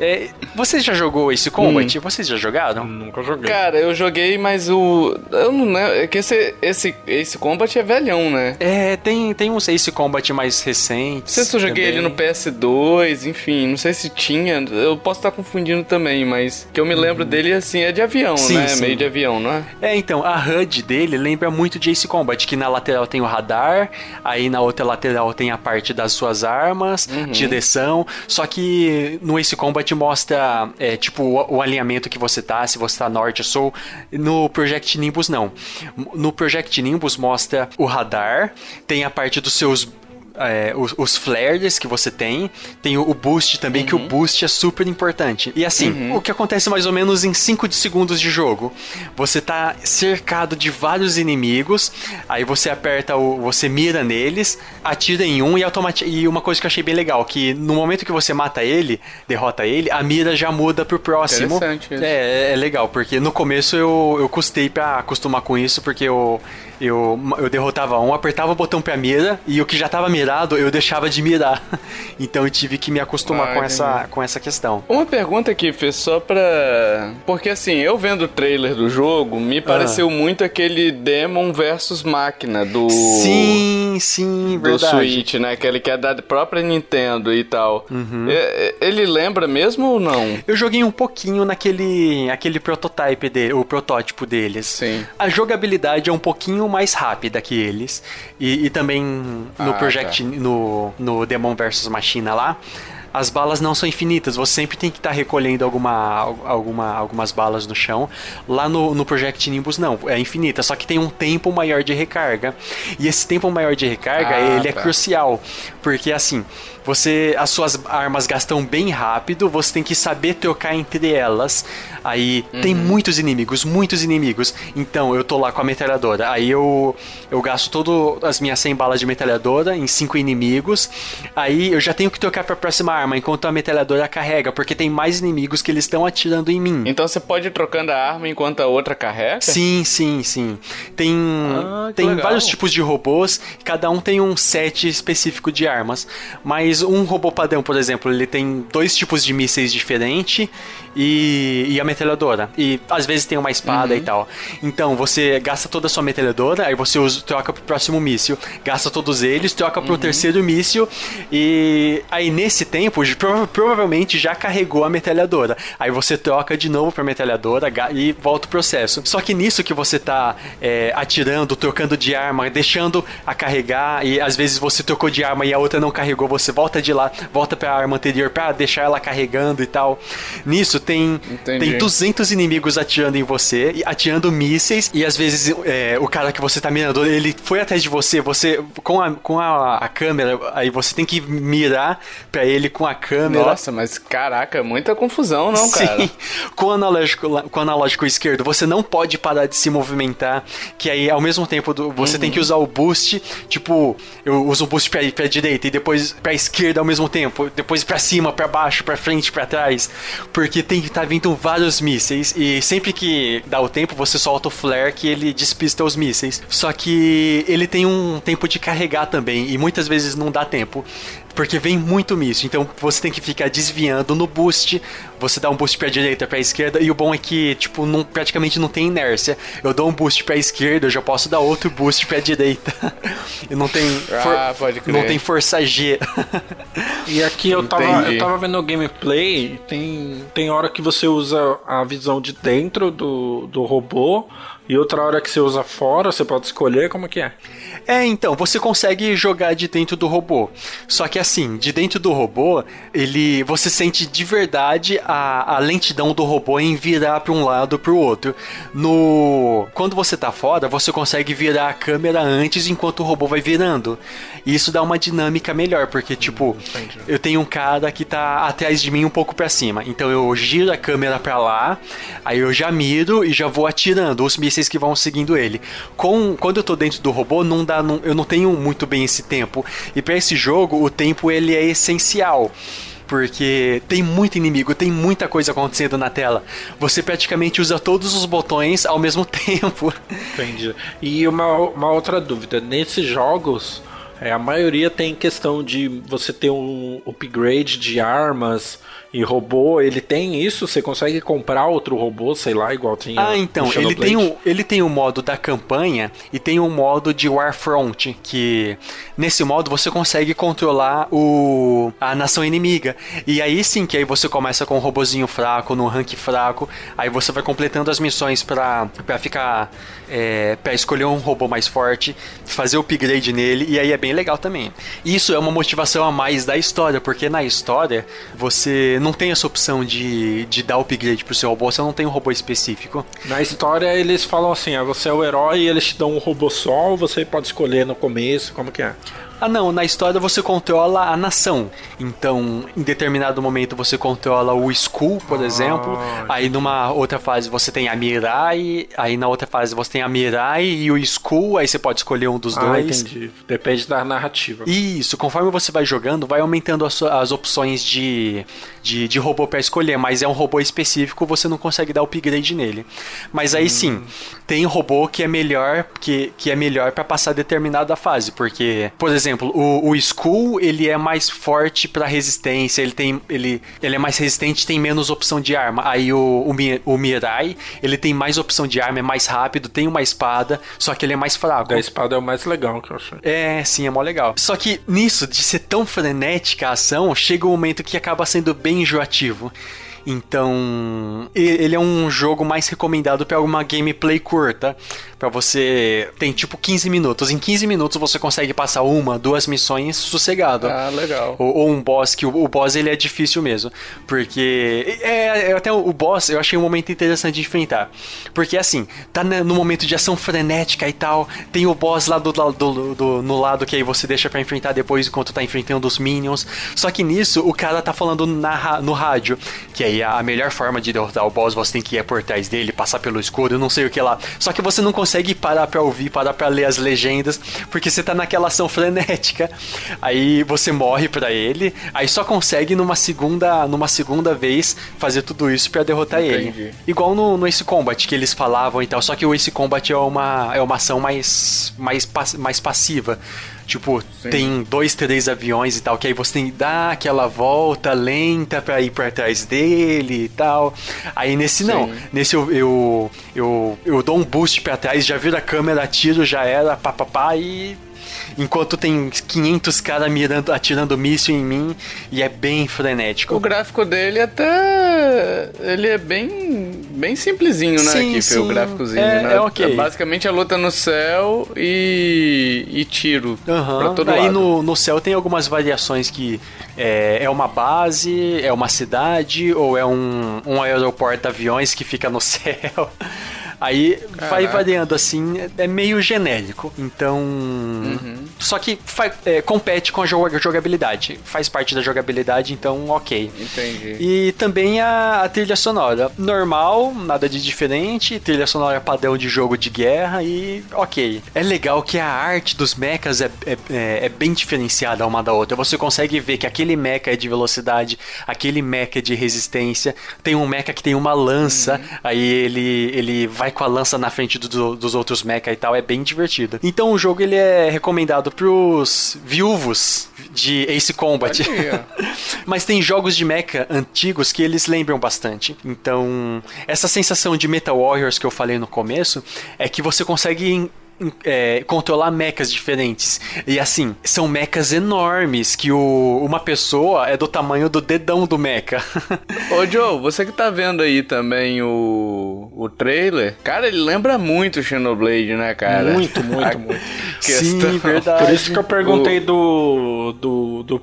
é, você já jogou esse Combat? Hum. Vocês já jogaram? Nunca joguei. Cara, eu joguei, mas o. Eu não né? É que esse, esse, esse Combat é velhão, né? É, tem, tem um Ace Combat mais recente. Não sei se eu joguei também. ele no PS2, enfim, não sei se tinha. Eu posso estar confundindo também, mas que eu me lembro hum. dele assim é de avião, sim, né? Sim. Meio de avião, não é? É, então, a HUD dele lembra muito de Ace Combat, que na lateral tem o radar, aí na outra lateral tem a parte das suas armas, uhum. direção. Só que no Ace Combat te mostra, é, tipo, o, o, alinhamento que você tá, se você tá norte ou sul. No Project Nimbus, não. No Project Nimbus mostra o radar, tem a parte dos seus é, os, os, flares que você tem, tem o, o boost também, uhum. que o uhum. boost é super importante. E assim, uhum. o que acontece mais ou menos em 5 segundos de jogo? Você tá cercado de vários inimigos, aí você aperta o. você mira neles, atira em um e automaticamente. E uma coisa que eu achei bem legal, que no momento que você mata ele, derrota ele, a mira já muda pro próximo. Interessante isso. É, é legal, porque no começo eu, eu custei pra acostumar com isso, porque eu eu, eu derrotava um, apertava o botão pra mira e o que já tava mirado eu deixava de mirar. [laughs] Então eu tive que me acostumar ah, com, essa, com essa questão. Uma pergunta aqui, Fê, só pra. Porque assim, eu vendo o trailer do jogo, me pareceu ah. muito aquele Demon versus Máquina do. Sim, sim, verdade. Do Switch, né? Aquele que é da própria Nintendo e tal. Uhum. Ele lembra mesmo ou não? Eu joguei um pouquinho naquele aquele prototype dele, o protótipo deles. Sim. A jogabilidade é um pouquinho mais rápida que eles. E, e também no ah, Project, tá. no, no Demon vs Machina lá, as balas não são infinitas, você sempre tem que estar tá recolhendo alguma, alguma, algumas balas no chão. Lá no, no Project Nimbus não, é infinita, só que tem um tempo maior de recarga. E esse tempo maior de recarga, ah, ele é tá. é crucial, porque assim, você as suas armas gastam bem rápido, você tem que saber trocar entre elas. Aí uhum. tem muitos inimigos, muitos inimigos. Então eu tô lá com a metralhadora. Aí eu eu gasto todas as minhas 100 balas de metralhadora em 5 inimigos. Aí eu já tenho que trocar para a próxima arma enquanto a metralhadora carrega, porque tem mais inimigos que eles estão atirando em mim. Então você pode ir trocando a arma enquanto a outra carrega? Sim, sim, sim. Tem ah, tem legal. vários tipos de robôs, cada um tem um set específico de armas, mas mas um robô padrão, por exemplo, ele tem dois tipos de mísseis diferentes e, e a metralhadora. E às vezes tem uma espada uhum. e tal. Então você gasta toda a sua metralhadora, aí você usa, troca pro próximo míssil. Gasta todos eles, troca pro uhum. terceiro míssil. E aí nesse tempo, prova provavelmente já carregou a metralhadora. Aí você troca de novo pra metralhadora e volta o processo. Só que nisso que você tá é, atirando, trocando de arma, deixando a carregar, e às vezes você trocou de arma e a outra não carregou, você volta de lá, volta pra arma anterior pra deixar ela carregando e tal. Nisso tem, tem 200 inimigos atirando em você, atirando mísseis, e às vezes é, o cara que você tá mirando, ele foi atrás de você, você com a, com a, a câmera, aí você tem que mirar para ele com a câmera. Nossa, mas caraca, muita confusão, não, Sim. cara? [laughs] Com o analógico, com o analógico esquerdo, você não pode parar de se movimentar, que aí ao mesmo tempo do- você Uhum. tem que usar o boost, tipo, eu uso o boost pra, pra direita e depois pra esquerda ao mesmo tempo, depois pra cima, pra baixo, pra frente, pra trás, porque tem tá vindo vários mísseis e sempre que dá o tempo você solta o flare que ele despista os mísseis. Só que ele tem um tempo de carregar também e muitas vezes não dá tempo. Porque vem muito míssil, então você tem que ficar desviando no boost. Você dá um boost pra direita, pra esquerda, e o bom é que, tipo, não, praticamente não tem inércia. Eu dou um boost pra esquerda, eu já posso dar outro boost pra direita. [laughs] e não tem. Ah, pode crer. Não tem força G. E aqui eu tava, Entendi. eu tava vendo o gameplay, tem, tem hora que você usa a visão de dentro do, do robô e outra hora que você usa fora, você pode escolher como que é. É, então, você consegue jogar de dentro do robô. Só que assim, de dentro do robô, ele você sente de verdade a, a lentidão do robô em virar para um lado ou para o outro. No quando você tá fora, você consegue virar a câmera antes enquanto o robô vai virando. E isso dá uma dinâmica melhor, porque tipo, entendi. eu tenho um cara que tá atrás de mim um pouco para cima. Então eu giro a câmera para lá, aí eu já miro e já vou atirando os mísseis que vão seguindo ele. Com quando eu tô dentro do robô, não dá, eu não tenho muito bem esse tempo. E para esse jogo, o tempo ele é essencial. Porque tem muito inimigo, tem muita coisa acontecendo na tela. Você praticamente usa todos os botões ao mesmo [laughs] tempo. Entendi. E uma, uma outra dúvida, nesses jogos, é, a maioria tem questão de você ter um upgrade de armas e robô, ele tem isso? Você consegue comprar outro robô, sei lá, igual tinha Ah, então, ele tem, um, ele tem um modo da campanha e tem um modo de Warfront, que nesse modo você consegue controlar o, a nação inimiga. E aí sim, que aí você começa com um robozinho fraco, num rank fraco, aí você vai completando as missões pra, pra ficar. É, pra escolher um robô mais forte, fazer o upgrade nele, e aí é bem legal também. Isso é uma motivação a mais da história, porque na história você não tem essa opção de, de dar upgrade pro seu robô, você não tem um robô específico. Na história eles falam assim, ah, você é o herói e eles te dão um robô só, ou você pode escolher no começo, como que é? Ah, não, na história você controla a nação. Então, em determinado momento você controla o Skull, por Ah, exemplo. Aí numa outra fase você tem a Mirai, aí na outra fase você tem a Mirai e o Skull, aí você pode escolher um dos Ah, dois. entendi. Depende da narrativa. Isso, conforme você vai jogando, vai aumentando as, as opções de, de, de robô pra escolher, mas é um robô específico, você não consegue dar upgrade nele. Mas aí sim, tem robô que é melhor que, que é melhor para passar determinada fase, porque, por exemplo, o, o Skull, ele é mais forte pra resistência, ele tem ele, ele é mais resistente, tem menos opção de arma. Aí o, o, o Mirai, ele tem mais opção de arma, é mais rápido, tem uma espada, só que ele é mais fraco. Da espada é o mais legal que eu achei. É, sim, é mó legal. Só que nisso, de ser tão frenética a ação, chega um momento que acaba sendo bem enjoativo. Então, ele é um jogo mais recomendado para uma gameplay curta. Pra você. Tem tipo 15 minutos. Em 15 minutos você consegue passar uma, duas missões sossegado. Ah, legal. Ou, ou um boss, que o, o boss ele é difícil mesmo. Porque. É, é, até o, o boss eu achei um momento interessante de enfrentar. Porque assim, tá no momento de ação frenética e tal. Tem o boss lá do, do, do- no lado que aí você deixa pra enfrentar depois enquanto tá enfrentando os minions. Só que nisso o cara tá falando na, no rádio. Que aí a melhor forma de derrotar o boss você tem que ir por trás dele, passar pelo escudo, não sei o que lá. Só que você não consegue parar pra ouvir, parar pra ler as legendas, porque você tá naquela ação frenética. Aí você morre pra ele, aí só consegue numa segunda, numa segunda vez fazer tudo isso pra derrotar Entendi. ele. Igual no, no Ace Combat que eles falavam e tal, só que o Ace Combat é uma, é uma ação mais, mais, mais passiva. Tipo, Sim. tem dois, três aviões e tal, que aí você tem que dar aquela volta lenta pra ir pra trás dele e tal. Aí nesse não. Sim. Nesse eu, eu, eu, eu dou um boost pra trás, já viro a câmera, atiro, já era, pá, pá, pá, e. Enquanto tem 500 caras mirando, atirando míssil em mim, e é bem frenético. O gráfico dele até. Ele é bem. bem simplesinho, né? Sim, que foi o sim. gráficozinho, É- né? é ok. basicamente a luta no céu e. e tiro. Aham. Pra todo Aí lado. no, no céu tem algumas variações que é, é uma base, é uma cidade ou é um, um aeroporto de aviões que fica no [laughs] céu. Aí Caraca. vai variando assim, é meio genérico. Então. Uhum. Só que é, compete com a jogabilidade. Faz parte da jogabilidade, então ok. Entendi. E também a, a trilha sonora. Normal, nada de diferente. Trilha sonora padrão de jogo de guerra e ok. É legal que a arte dos mechas é, é, é, é bem diferenciada uma da outra. Você consegue ver que aquele mecha é de velocidade, aquele mecha é de resistência. Tem um mecha que tem uma lança, uhum. aí ele, ele vai com a lança na frente do, dos outros mecha e tal. É bem divertido. Então o jogo ele é recomendado pros viúvos de Ace Combat. [laughs] Mas tem jogos de mecha antigos que eles lembram bastante. Então, essa sensação de Metal Warriors que eu falei no começo é que você consegue é, controlar mechas diferentes. E assim, são mechas enormes que o, uma pessoa é do tamanho do dedão do mecha. [laughs] Ô Joe, você que tá vendo aí também o, o trailer, cara, ele lembra muito o Xenoblade, né, cara? Muito, muito, [laughs] muito. Sim, verdade. Por isso que eu perguntei o... do, do, do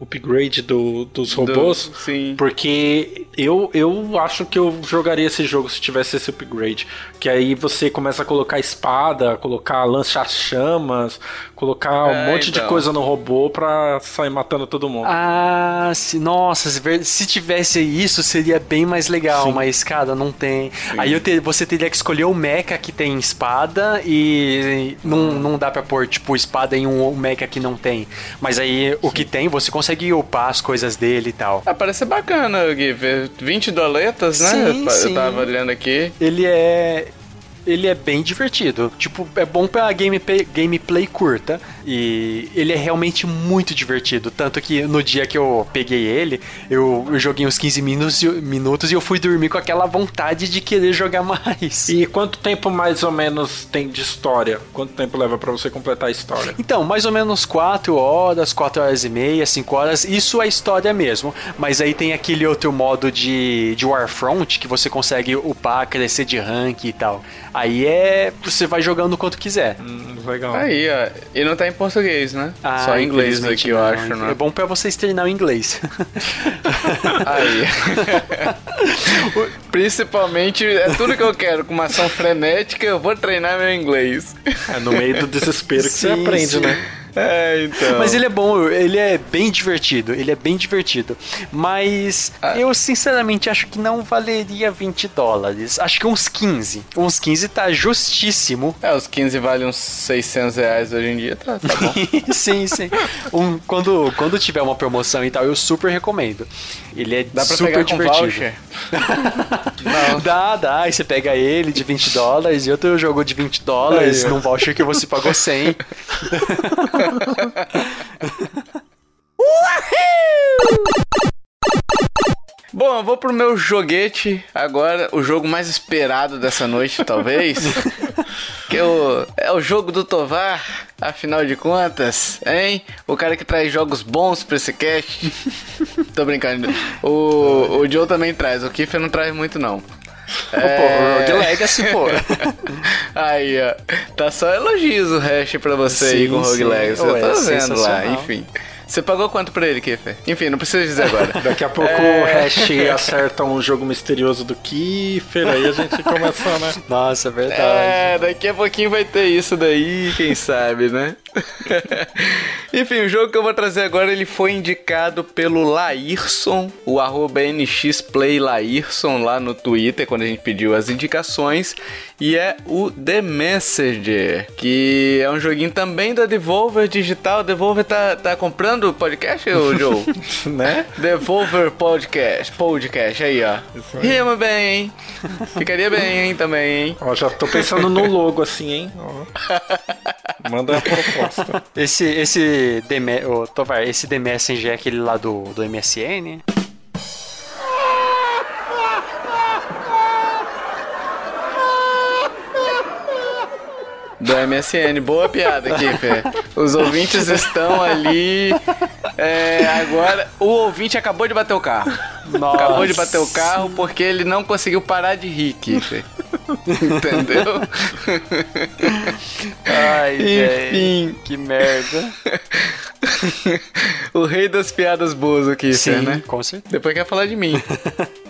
upgrade do, dos robôs. Do, sim. Porque eu, eu acho que eu jogaria esse jogo se tivesse esse upgrade. Que aí você começa a colocar espada colocar lança-chamas, colocar é, um monte então. de coisa no robô pra sair matando todo mundo. Ah, se, nossa, se tivesse isso seria bem mais legal, Sim. mas, cara, não tem. Sim. Aí te, você teria que escolher o mecha que tem espada e não, não dá pra pôr, tipo, espada em um mecha que não tem. Mas aí Sim. o que tem, você consegue upar as coisas dele e tal. Ah, parece bacana, Gui. 20 doletas, né? Sim, eu, sim. eu tava olhando aqui. Ele é ele é bem divertido. Tipo, é bom pra gameplay, gameplay curta. E ele é realmente muito divertido. Tanto que no dia que eu peguei ele, eu, eu joguei uns 15 minutos, minutos e eu fui dormir com aquela vontade de querer jogar mais. E quanto tempo mais ou menos tem de história? Quanto tempo leva para você completar a história? Então, mais ou menos 4 horas, 4 horas e meia, 5 horas. Isso é história mesmo. Mas aí tem aquele outro modo de, de Warfront que você consegue upar, crescer de rank e tal. Aí é. Você vai jogando quanto quiser. Hum, legal. Aí, ó. E não tá em português, né? Ah, Só em inglês aqui, eu acho, né? É bom pra vocês treinar o inglês. [laughs] Aí. [laughs] Principalmente, é tudo que eu quero. Com uma ação frenética, eu vou treinar meu inglês. É no meio do desespero que sim, você aprende, sim. né? É, então. Mas ele é bom, ele é bem divertido, ele é bem divertido. Mas ah. eu sinceramente acho que não valeria 20 dólares. Acho que uns 15. Uns 15 tá justíssimo. É, os 15 valem uns 600 reais hoje em dia, tá, tá bom. [laughs] sim, sim. Um, quando, quando tiver uma promoção e tal, eu super recomendo. Ele é dá pra super pegar divertido. Com voucher? [laughs] não. Dá, dá. Aí você pega ele de 20 dólares e outro jogo de 20 dólares num voucher que você pagou 100. [laughs] Bom, eu vou pro meu joguete agora, o jogo mais esperado dessa noite, talvez. [laughs] que é o, é o jogo do Tovar, afinal de contas, hein? O cara que traz jogos bons pra esse cast. [laughs] Tô brincando. O, o Joe também traz, o Kiffer não traz muito, não. É... Pô, Rogue Legacy, pô. [laughs] aí, ó. Tá só elogios o hash pra você sim, aí com o Rogue sim. Legacy. Eu tô vendo lá, enfim. Você pagou quanto pra ele, Kiffer? Enfim, não precisa dizer agora. [laughs] Daqui a pouco é... o Hash acerta um jogo misterioso do Kiffer, aí a gente começa, né? [laughs] Nossa, é verdade. É, daqui a pouquinho vai ter isso daí, quem sabe, né? [laughs] Enfim, o jogo que eu vou trazer agora, ele foi indicado pelo Laírson, o arroba nxplaylaírson lá no Twitter, quando a gente pediu as indicações, e é o The Messenger, que é um joguinho também da Devolver Digital. Devolver tá, tá comprando podcast, ô Joe? [laughs] né? Devolver Podcast, podcast, aí ó. Rima bem, hein? Ficaria bem, hein, também, hein? Ó, já tô pensando no logo assim, hein? [laughs] Manda a proposta. [laughs] Esse, esse, The, oh, Tovar, esse The Messenger é aquele lá do, do MSN? do MSN. Boa piada aqui, Fê. Os ouvintes estão ali. É, agora, o ouvinte acabou de bater o carro. Nossa. Acabou de bater o carro porque ele não conseguiu parar de rir, Kiffer. Entendeu? [laughs] Ai, Enfim. que merda. [laughs] o rei das piadas boas aqui, Sim, né? com certeza. Depois quer falar de mim. [laughs]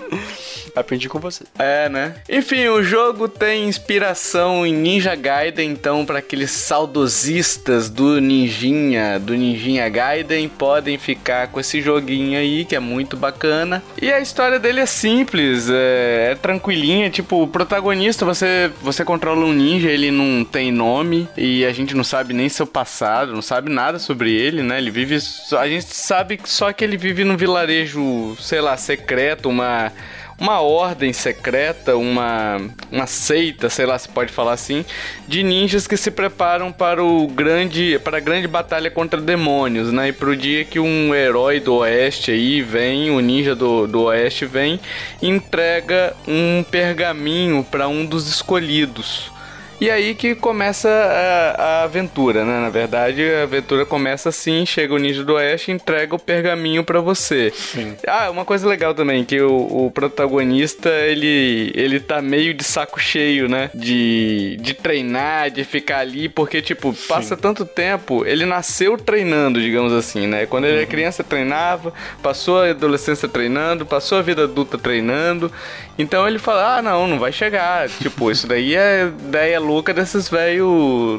Aprendi com você. É, né? Enfim, o jogo tem inspiração em Ninja Gaiden, então para aqueles saudosistas do Ninjinha, do Ninjinha Gaiden, podem ficar com esse joguinho aí, que é muito bacana. E a história dele é simples, é, é tranquilinha, tipo, o protagonista, você, você controla um ninja, ele não tem nome, e a gente não sabe nem seu passado, não sabe nada sobre ele, né? Ele vive... A gente sabe só que ele vive num vilarejo, sei lá, secreto, uma uma ordem secreta, uma, uma seita, sei lá se pode falar assim, de ninjas que se preparam para o grande para a grande batalha contra demônios, né? E pro dia que um herói do oeste aí vem, o ninja do, do oeste vem, entrega um pergaminho para um dos escolhidos. E aí que começa a, a, aventura, né? Na verdade, a aventura começa assim, chega o Ninja do Oeste e entrega o pergaminho para você. Sim. Ah, uma coisa legal também, que o, o, protagonista, ele, ele tá meio de saco cheio, né? De, de treinar, de ficar ali, porque, tipo, passa Sim. tanto tempo, ele nasceu treinando, digamos assim, né? Quando ele uhum. era criança, treinava, passou a adolescência treinando, passou a vida adulta treinando, então ele fala, ah, não, não vai chegar. tipo, isso daí é ideia louca desses velho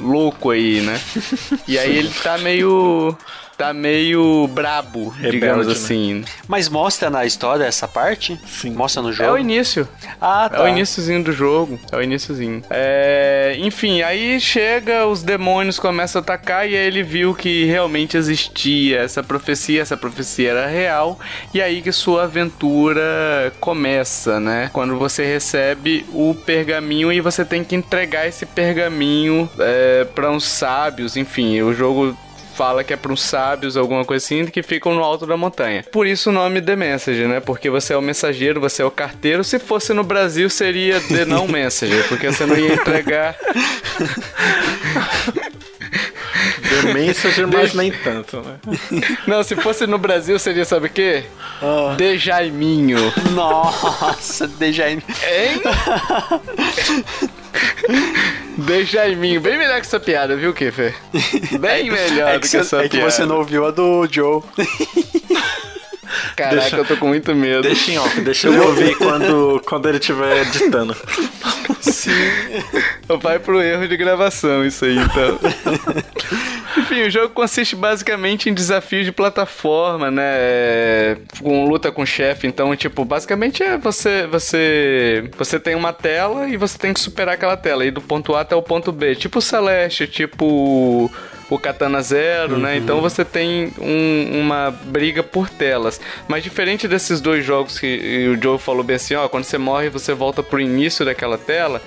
louco aí, né? E aí ele tá meio tá meio brabo, Rebelde, digamos né? assim. Né? Mas mostra na história essa parte? Sim. Mostra no jogo? É o início. Ah, tá. É o iníciozinho do jogo. É o iníciozinho. É... Enfim, aí chega, os demônios começam a atacar e aí ele viu que realmente existia essa profecia, essa profecia era real. E aí que sua aventura começa, né? Quando você recebe o pergaminho e você tem que entregar esse pergaminho é, para uns sábios, enfim, o jogo fala que é para uns sábios, alguma coisa assim, que ficam no alto da montanha. Por isso o nome The Messenger, né? Porque você é o mensageiro, você é o carteiro. Se fosse no Brasil, seria The Não Messenger, porque você não ia entregar. The Messenger, mas nem tanto, né? Não, se fosse no Brasil, seria, sabe o quê? Oh. De Jaiminho. Nossa, De Jaiminho. [laughs] Hein? De Jaiminho. Bem melhor que essa piada, viu, Kiffer? [laughs] Bem melhor é que, que essa é piada. É que você não ouviu a do Joe. [laughs] [laughs] Caraca, deixa, eu tô com muito medo. Deixa em off, deixa eu ouvir quando, quando ele estiver editando. Sim. Vai pro erro de gravação isso aí, então. [laughs] Enfim, o jogo consiste basicamente em desafios de plataforma, né? É, com luta com chefe. Então, tipo, basicamente é você, você, você tem uma tela e você tem que superar aquela tela. Ir do ponto A até o ponto B. Tipo Celeste, tipo o Katana Zero, uhum. né? Então você tem um, uma briga por telas. Mas diferente desses dois jogos que o Joe falou bem assim, ó, quando você morre você volta pro início daquela tela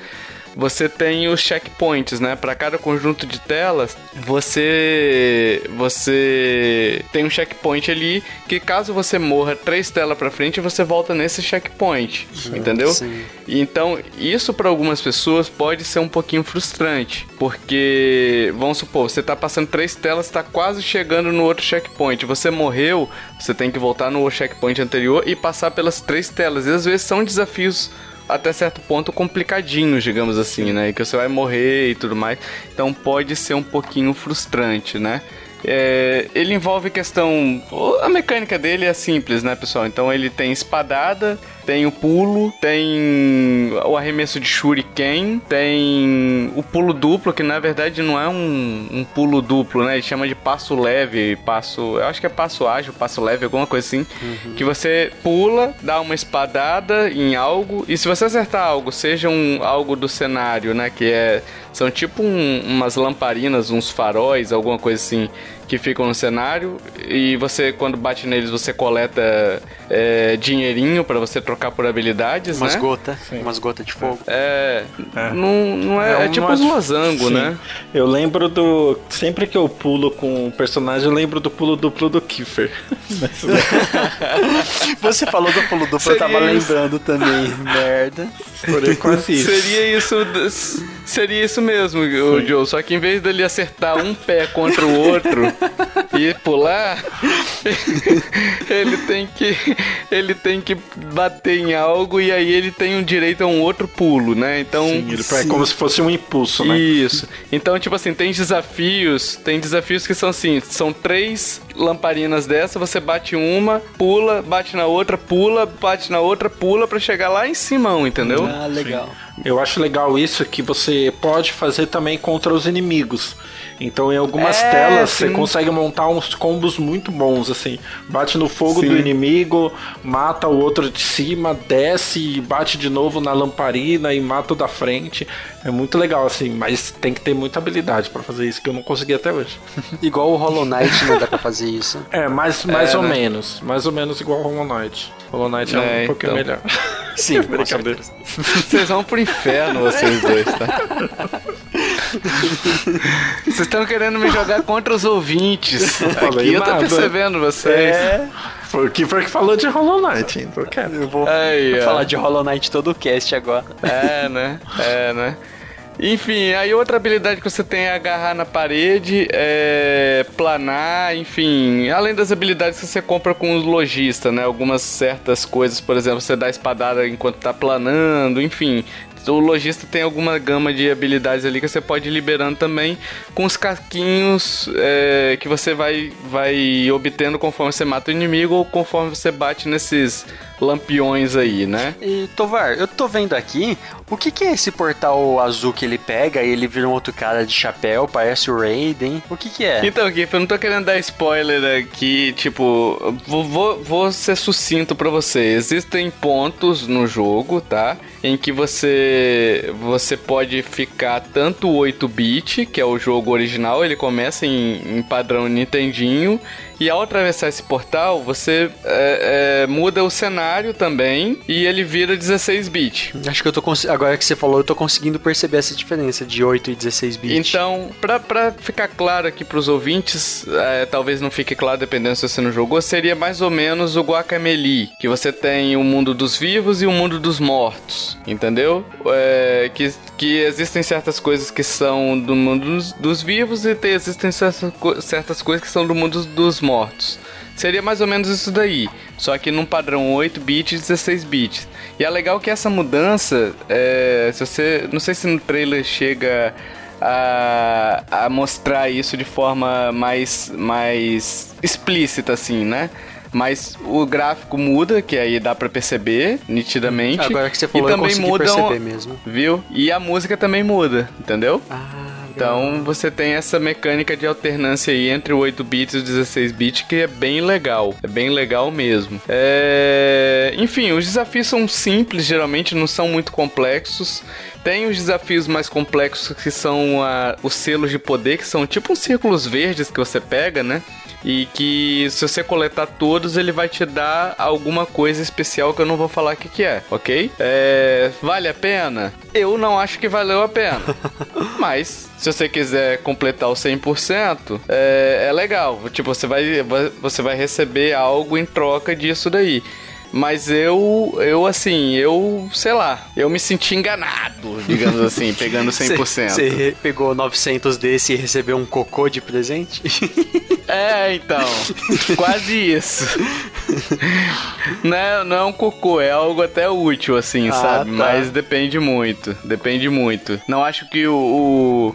você tem os checkpoints, né? Para cada conjunto de telas, você você tem um checkpoint ali que caso você morra três telas para frente, você volta nesse checkpoint, sim, entendeu? Sim. Então, isso para algumas pessoas pode ser um pouquinho frustrante, porque vamos supor, você tá passando três telas, tá quase chegando no outro checkpoint, você morreu, você tem que voltar no checkpoint anterior e passar pelas três telas. E às vezes são desafios até certo ponto complicadinhos, digamos assim, né? Que você vai morrer e tudo mais. Então pode ser um pouquinho frustrante, né? É, ele envolve questão. A mecânica dele é simples, né, pessoal? Então ele tem espadada, tem o pulo, tem o arremesso de shuriken, tem o pulo duplo, que na verdade não é um, um pulo duplo, né? Ele chama de passo leve, passo. Eu acho que é passo ágil, passo leve, alguma coisa assim. Uhum. Que você pula, dá uma espadada em algo, e se você acertar algo, seja um algo do cenário, né? Que é. São tipo um, umas lamparinas, uns faróis, alguma coisa assim que ficam no cenário e você quando bate neles você coleta é, dinheirinho para você trocar por habilidades, umas né? gotas, umas gotas de fogo. É, é. Não, não é, é, é tipo um losango, né? Eu lembro do sempre que eu pulo com um personagem, eu lembro do pulo duplo do Kiefer. [laughs] você falou do pulo duplo, Seria eu tava isso. lembrando também, [laughs] merda. Quase isso. Seria isso, seria isso mesmo, o Joe, só que em vez dele acertar um pé contra o outro, [laughs] e pular, ele tem que ele tem que bater em algo e aí ele tem um direito a um outro pulo, né? Então, sim, ele sim. é como se fosse um impulso, né? Isso. Então, tipo assim, tem desafios, tem desafios que são assim, são três lamparinas dessa, você bate uma, pula, bate na outra, pula, bate na outra, pula para chegar lá em cima, entendeu? Ah, legal. Sim. Eu acho legal isso que você pode fazer também contra os inimigos. Então, em algumas é, telas, sim. você consegue montar uns combos muito bons, assim. Bate no fogo sim. do inimigo, mata o outro de cima, desce, bate de novo na lamparina e mata o da frente. É muito legal, assim, mas tem que ter muita habilidade para fazer isso, que eu não consegui até hoje. [laughs] igual o Hollow Knight, não dá pra fazer isso. É, mais, mais é, ou né? menos. Mais ou menos igual o Hollow Knight. Hollow Knight é, é um pouquinho então. melhor. Sim, [laughs] brincadeira. Vocês vão pro inferno, vocês dois, tá? [laughs] Vocês estão querendo me jogar contra os ouvintes. Aqui eu tô percebendo vocês. É. Porque foi que falou de Hollow Knight, então. Eu vou Aí, falar de Hollow Knight todo o cast agora. É, né? É, né? Enfim, aí outra habilidade que você tem é agarrar na parede, é planar, enfim. Além das habilidades que você compra com os lojistas, né? Algumas certas coisas, por exemplo, você dá espadada enquanto tá planando, enfim o lojista tem alguma gama de habilidades ali que você pode ir liberando também com os casquinhos é, que você vai, vai obtendo conforme você mata o inimigo ou conforme você bate nesses lampiões aí, né? E Tovar, eu tô vendo aqui, o que, que é esse portal azul que ele pega e ele vira um outro cara de chapéu, parece o Raiden? O que que é? Então, Gif, eu não tô querendo dar spoiler aqui, tipo, vou, vou, vou ser sucinto para você. Existem pontos no jogo, tá? Em que você você pode ficar tanto 8-bit, que é o jogo original, ele começa em, em padrão Nintendinho, e ao atravessar esse portal, você é, é, muda o cenário também e ele vira 16 bit. Acho que eu tô agora que você falou, eu tô conseguindo perceber essa diferença de 8 e 16 bit. Então, pra, pra ficar claro aqui pros ouvintes, é, talvez não fique claro dependendo se você não jogou, seria mais ou menos o Guacamelee, que você tem o mundo dos vivos e o mundo dos mortos, entendeu? É, que, que existem certas coisas que são do mundo dos, vivos e tem, existem certas, certas coisas que são do mundo dos mortos mortos. Seria mais ou menos isso daí, só que num padrão 8 bits e 16 bits. E é legal que essa mudança, é, se você, não sei se no trailer chega a, a mostrar isso de forma mais, mais explícita assim, né? Mas o gráfico muda, que aí dá para perceber nitidamente. Agora que você falou, e também muda perceber mesmo. Viu? E a música também muda, entendeu? Ah. Então você tem essa mecânica de alternância aí entre o 8 bits e o 16 bits que é bem legal. É bem legal mesmo. É... Enfim, os desafios são simples, geralmente não são muito complexos. Tem os desafios mais complexos que são a, os selos de poder, que são tipo uns círculos verdes que você pega, né? E que se você coletar todos, ele vai te dar alguma coisa especial que eu não vou falar o que, que é, ok? É, vale a pena? Eu não acho que valeu a pena. [laughs] Mas, se você quiser completar o 100%, é, é legal. Tipo, você vai, você vai receber algo em troca disso daí. Mas eu, eu assim, eu, sei lá, eu me senti enganado, digamos [laughs] assim, pegando 100%. Você pegou 900 desse e recebeu um cocô de presente? [laughs] É, então, quase isso. não, é, não é um cocô, é algo até útil, assim, ah, sabe? Tá. Mas depende muito, depende muito. Não acho que o... o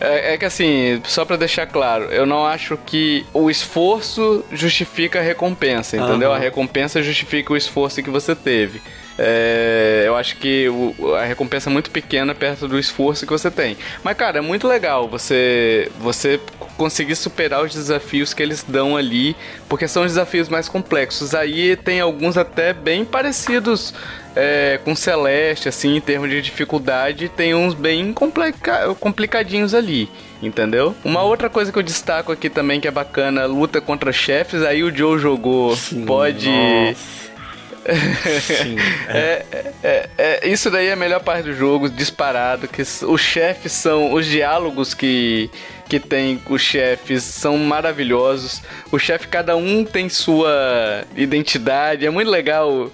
é, é, que assim, só para deixar claro, eu não acho que o esforço justifica a recompensa, entendeu? Uhum. A recompensa justifica o esforço que você teve. É, eu acho que o, a recompensa é muito pequena perto do esforço que você tem. Mas, cara, é muito legal você, você conseguir superar os desafios que eles dão ali, porque são desafios mais complexos. Aí tem alguns até bem parecidos é, com Celeste, assim, em termos de dificuldade, tem uns bem complica complicadinhos ali, entendeu? Uma outra coisa que eu destaco aqui também que é bacana, luta contra chefes, aí o Joe jogou, Sim, pode... Nossa. Sim, é. É, é, é, isso daí é a melhor parte do jogo, disparado, que os chefes são os diálogos que que tem os chefes são maravilhosos. O chefe cada um tem sua identidade, é muito legal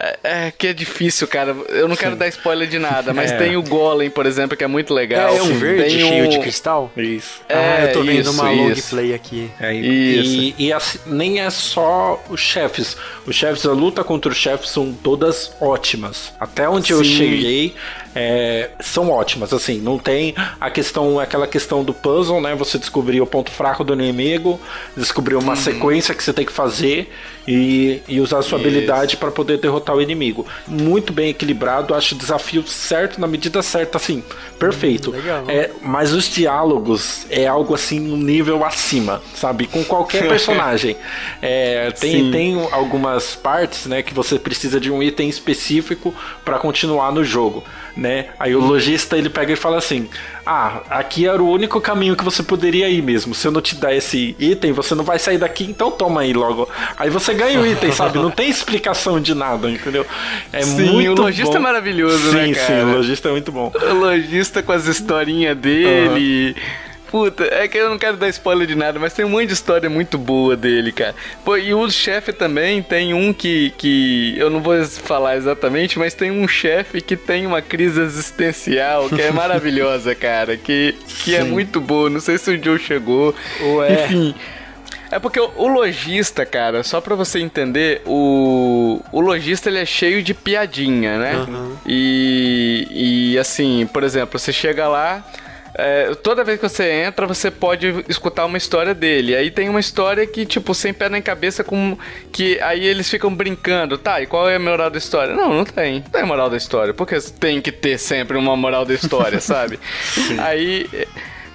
É, é, que é difícil, cara. Eu não Sim. quero dar spoiler de nada, mas [laughs] é. tem o Golem, por exemplo, que é muito legal. É, é um verde tem cheio um... de cristal? Isso. É, ah, eu tô vendo isso, uma long play aqui. É, isso. E, e assim, nem é só os chefes. Os chefes, a luta contra os chefes são todas ótimas. Até onde Sim. eu cheguei, é, são ótimas, assim, não tem a questão, aquela questão do puzzle, né? Você descobrir o ponto fraco do inimigo, descobrir uma uhum. sequência que você tem que fazer e, e usar a sua Isso. habilidade para poder derrotar o inimigo. Muito bem equilibrado, acho o desafio certo, na medida certa, assim, perfeito. Hum, é, mas os diálogos é algo assim, um nível acima, sabe? Com qualquer [laughs] personagem. É, tem, tem algumas partes, né, que você precisa de um item específico para continuar no jogo né? Aí o lojista ele pega e fala assim: Ah, aqui era o único caminho que você poderia ir mesmo. Se eu não te dar esse item, você não vai sair daqui, então toma aí logo. Aí você ganha o item, sabe? Não tem explicação de nada, entendeu? É sim, muito o lojista bom. é maravilhoso, sim, né, cara? Sim, sim, o lojista é muito bom. O lojista com as historinhas dele. Uhum. Puta, é que eu não quero dar spoiler de nada, mas tem um monte de história muito boa dele, cara. Pô, e o chefe também tem um que, que eu não vou falar exatamente, mas tem um chefe que tem uma crise existencial que é [laughs] maravilhosa, cara. Que, que é muito boa. Não sei se o Joe chegou. Ué. Enfim. É porque o, o lojista, cara, só pra você entender, o, o lojista ele é cheio de piadinha, né? Uhum. E, e assim, por exemplo, você chega lá, é, toda vez que você entra, você pode escutar uma história dele. Aí tem uma história que, tipo, sem pé nem cabeça, com. que aí eles ficam brincando. Tá, e qual é a moral da história? Não, não tem. Não tem moral da história. Porque tem que ter sempre uma moral da história, [laughs] sabe? Aí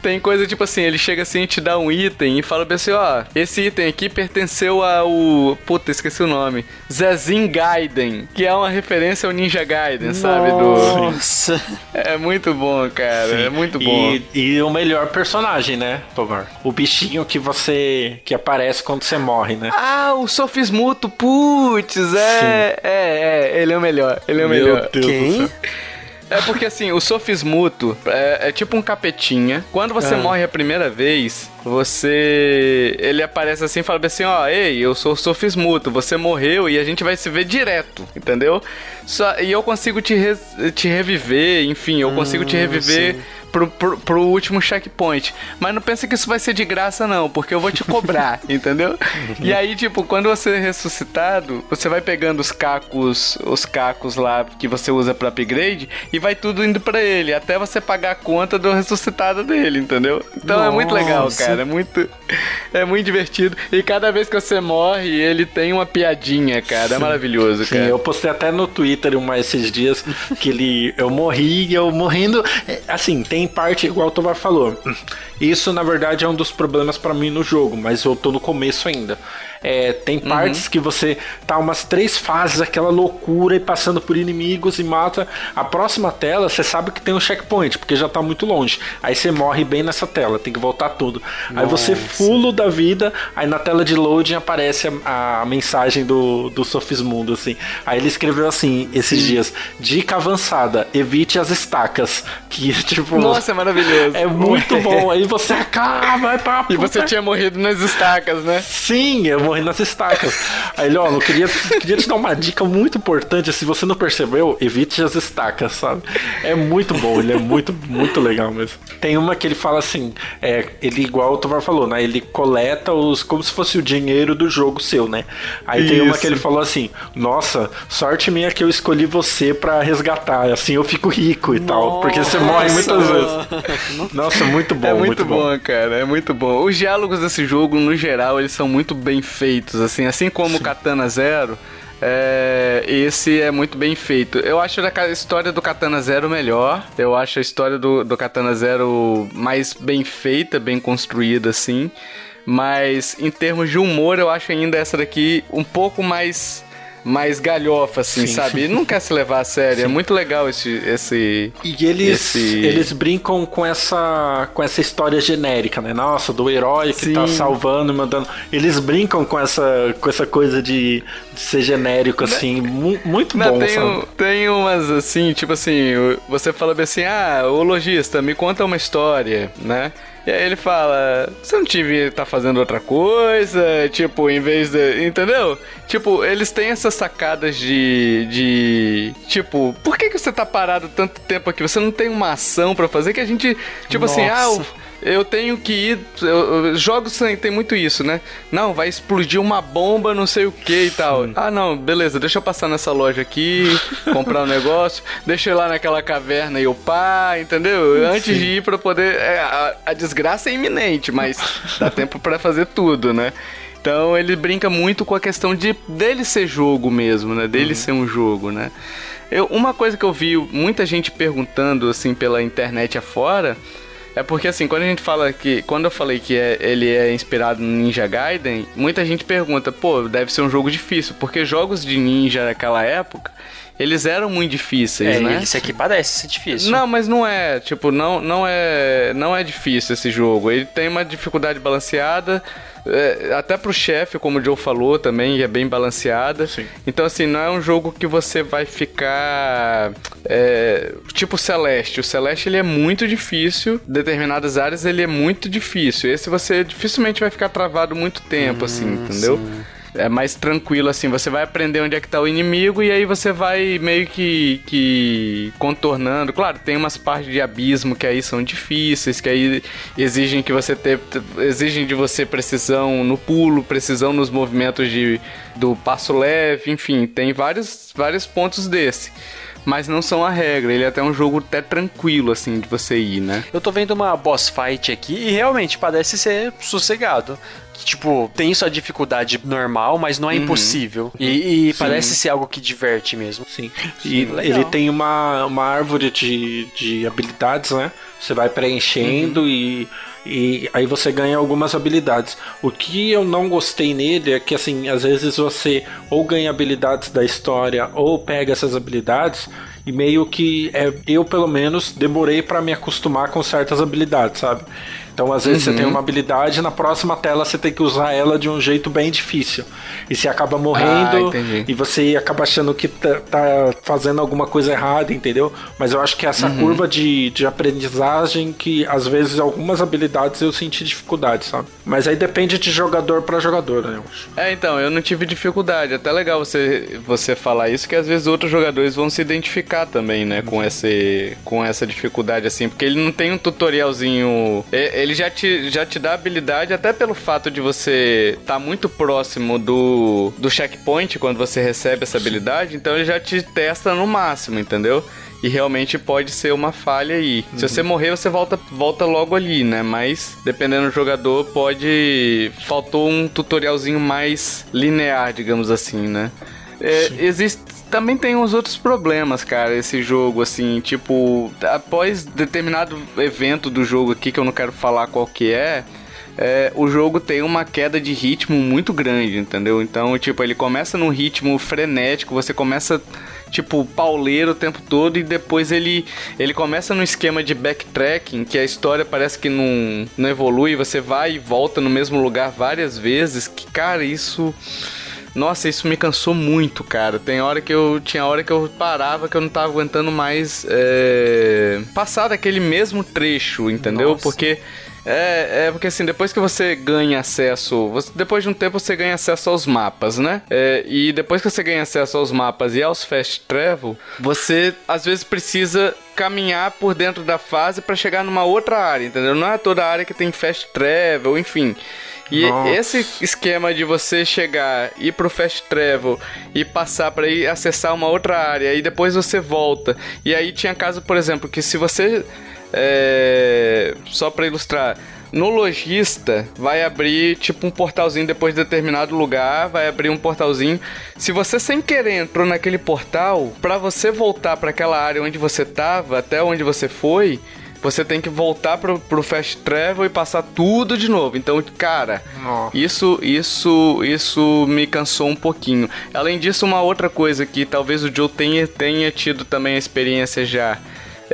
tem coisa tipo assim, ele chega assim e te dá um item e fala bem assim, ó, esse item aqui pertenceu ao... Puta, esqueci o nome. Zezin Gaiden, que é uma referência ao Ninja Gaiden, sabe? Nossa! Do... É muito bom, cara, Sim. é muito bom. E, e, o melhor personagem, né, Tovar? O bichinho que você... que aparece quando você morre, né? Ah, o Sofismuto, putz, é, é, é, ele é o melhor, ele é o Meu melhor. Deus Quem? É porque assim, o sofismuto é, é tipo um capetinha. Quando você ah. morre a primeira vez, você. Ele aparece assim e fala assim: ó, ei, eu sou o sofismuto, você morreu e a gente vai se ver direto, entendeu? Só, e eu consigo te, re... te reviver, enfim, eu consigo te hum, reviver. Pro, pro, pro, último checkpoint. Mas não pensa que isso vai ser de graça, não, porque eu vou te cobrar, [laughs] entendeu? E aí, tipo, quando você é ressuscitado, você vai pegando os cacos, os cacos lá que você usa para upgrade e vai tudo indo para ele, até você pagar a conta do ressuscitado dele, entendeu? Então Nossa. é muito legal, cara. É muito, é muito divertido. E cada vez que você morre, ele tem uma piadinha, cara. É maravilhoso, Sim, cara. Eu postei até no Twitter uma esses dias que ele. Eu morri e eu morrendo. É, assim, tem tem parte, igual o Tovar falou. Isso, na verdade, é um dos problemas para mim no jogo, mas eu tô no começo ainda. É, tem uhum. partes que você tá umas três fases, aquela loucura e passando por inimigos e mata. A próxima tela, você sabe que tem um checkpoint, porque já tá muito longe. Aí você morre bem nessa tela, tem que voltar tudo. Nossa. Aí você fulo da vida, aí na tela de loading aparece a, a mensagem do, do Sofismundo, assim. Aí ele escreveu assim, esses Sim. dias, dica avançada, evite as estacas. Que, [laughs] tipo... Nossa, é maravilhoso. É muito bom. Aí você acaba, vai pra E você tinha morrido nas estacas, né? Sim, eu morrendo nas estacas. Aí ele, ó, eu queria, queria te dar uma dica muito importante. Se você não percebeu, evite as estacas, sabe? É muito bom, ele é muito, muito legal mesmo. Tem uma que ele fala assim: é, ele, igual o Tovar falou, né? Ele coleta os. como se fosse o dinheiro do jogo seu, né? Aí Isso. tem uma que ele falou assim: Nossa, sorte minha que eu escolhi você para resgatar. Assim eu fico rico e Nossa. tal. Porque você morre muitas vezes. [laughs] Nossa, muito bom. É muito, muito bom, bom, cara. É muito bom. Os diálogos desse jogo, no geral, eles são muito bem feitos feitos, assim, assim como o Katana Zero. É, esse é muito bem feito. Eu acho a história do Katana Zero melhor. Eu acho a história do, do Katana Zero mais bem feita, bem construída, assim. Mas em termos de humor, eu acho ainda essa daqui um pouco mais mais galhofa, assim, Sim. sabe? Ele não quer se levar a sério. É Sim. É muito legal esse. esse e eles, esse... eles brincam com essa, com essa história genérica, né? Nossa, do herói que tá Sim. tá salvando, mandando. Eles brincam com essa, com essa coisa de, de ser genérico, né? assim. muito não, bom, tem, um, tem umas assim, tipo assim, você fala bem assim, ah, o lojista, me conta uma história, né? E aí ele fala: Você não devia estar tá fazendo outra coisa? Tipo, em vez de. Entendeu? Tipo, eles têm essas sacadas de. de. Tipo, por que, que você tá parado tanto tempo aqui? Você não tem uma ação para fazer que a gente. Tipo Nossa. assim, ah, eu tenho que ir. Eu, jogos tem, muito isso, né? Não, vai explodir uma bomba, não sei o que e tal. Ah, não, beleza, deixa eu passar nessa loja aqui, [laughs] comprar um negócio, deixa eu ir lá naquela caverna e upar, entendeu? Antes Sim. de ir pra poder. É, a, a desgraça é iminente, mas dá [laughs] tempo para fazer tudo, né? Então ele brinca muito com a questão de dele ser jogo mesmo, né? Dele uhum. ser um jogo, né? Eu, uma coisa que eu vi muita gente perguntando assim pela internet afora é porque assim, quando a gente fala que. Quando eu falei que é, ele é inspirado no Ninja Gaiden, muita gente pergunta, pô, deve ser um jogo difícil, porque jogos de ninja naquela época. Eles eram muito difíceis, é, né? Esse aqui parece ser difícil. Não, mas não é. Tipo, não, não é. Não é difícil esse jogo. Ele tem uma dificuldade balanceada é, até pro chefe, como o Joe falou também, é bem balanceada. Sim. Então, assim, não é um jogo que você vai ficar. É, tipo Celeste. O Celeste ele é muito difícil. Determinadas áreas ele é muito difícil. Esse você dificilmente vai ficar travado muito tempo, assim, hum, assim, entendeu? Sim é mais tranquilo, assim. Você vai aprender onde é que tá o inimigo e aí você vai meio que, que contornando. Claro, tem umas partes de abismo que aí são difíceis, que aí exigem que você ter, exigem de você precisão no pulo, precisão nos movimentos de, do passo leve, enfim, tem vários, vários pontos desse mas não são a regra. Ele é até um jogo até tranquilo, assim, de você ir, né? Eu tô vendo uma boss fight aqui e realmente parece ser sossegado que, tipo, tem sua dificuldade normal, mas não é uhum. impossível. E, e parece ser algo que diverte mesmo. Sim. E Sim, ele tem uma, uma árvore de, de habilidades, né? Você vai preenchendo uhum. e e aí você ganha algumas habilidades. O que eu não gostei nele é que assim, às vezes você ou ganha habilidades da história ou pega essas habilidades e meio que é, eu pelo menos demorei para me acostumar com certas habilidades, sabe? Então, às vezes, uhum. você tem uma habilidade, na próxima tela você tem que usar ela de um jeito bem difícil. E você acaba morrendo ah, e você acaba achando que tá, tá, fazendo alguma coisa errada, entendeu? Mas eu acho que essa uhum. curva de, de aprendizagem que às vezes algumas habilidades eu senti dificuldade, sabe? Mas aí depende de jogador para jogador, né? Eu acho. É, então, eu não tive dificuldade. Até legal você, você falar isso, que às vezes outros jogadores vão se identificar também, né? Com, esse, com essa dificuldade, assim, porque ele não tem um tutorialzinho ele já te, já te dá habilidade até pelo fato de você estar tá muito próximo do, do checkpoint quando você recebe essa habilidade, então ele já te testa no máximo, entendeu? E realmente pode ser uma falha aí. Uhum. Se você morrer, você volta, volta logo ali, né? Mas, dependendo do jogador, pode. Faltou um tutorialzinho mais linear, digamos assim, né? É, existe também tem uns outros problemas, cara, esse jogo, assim, tipo, após determinado evento do jogo aqui, que eu não quero falar qual que é, é, o jogo tem uma queda de ritmo muito grande, entendeu? Então, tipo, ele começa num ritmo frenético, você começa tipo pauleiro o tempo todo e depois ele ele começa no esquema de backtracking, que a história parece que não, não evolui, você vai e volta no mesmo lugar várias vezes, que cara, isso nossa, isso me cansou muito, cara. Tem hora que eu. Tinha hora que eu parava que eu não tava aguentando mais é, passar daquele mesmo trecho, entendeu? Nossa. Porque. É, é porque assim, depois que você ganha acesso, você, depois de um tempo você ganha acesso aos mapas, né? É, e depois que você ganha acesso aos mapas e aos fast travel, você às vezes precisa caminhar por dentro da fase para chegar numa outra área, entendeu? Não é toda área que tem fast travel, enfim. E Nossa. esse esquema de você chegar, ir pro fast travel e passar para ir acessar uma outra área e depois você volta. E aí tinha caso, por exemplo, que se você é, só para ilustrar, no lojista vai abrir tipo um portalzinho depois de determinado lugar, vai abrir um portalzinho. Se você sem querer entrou naquele portal, para você voltar para aquela área onde você tava, até onde você foi, você tem que voltar pro, pro fast travel e passar tudo de novo. Então, cara, isso isso isso me cansou um pouquinho. Além disso, uma outra coisa que talvez o Joe tenha, tenha tido também a experiência já.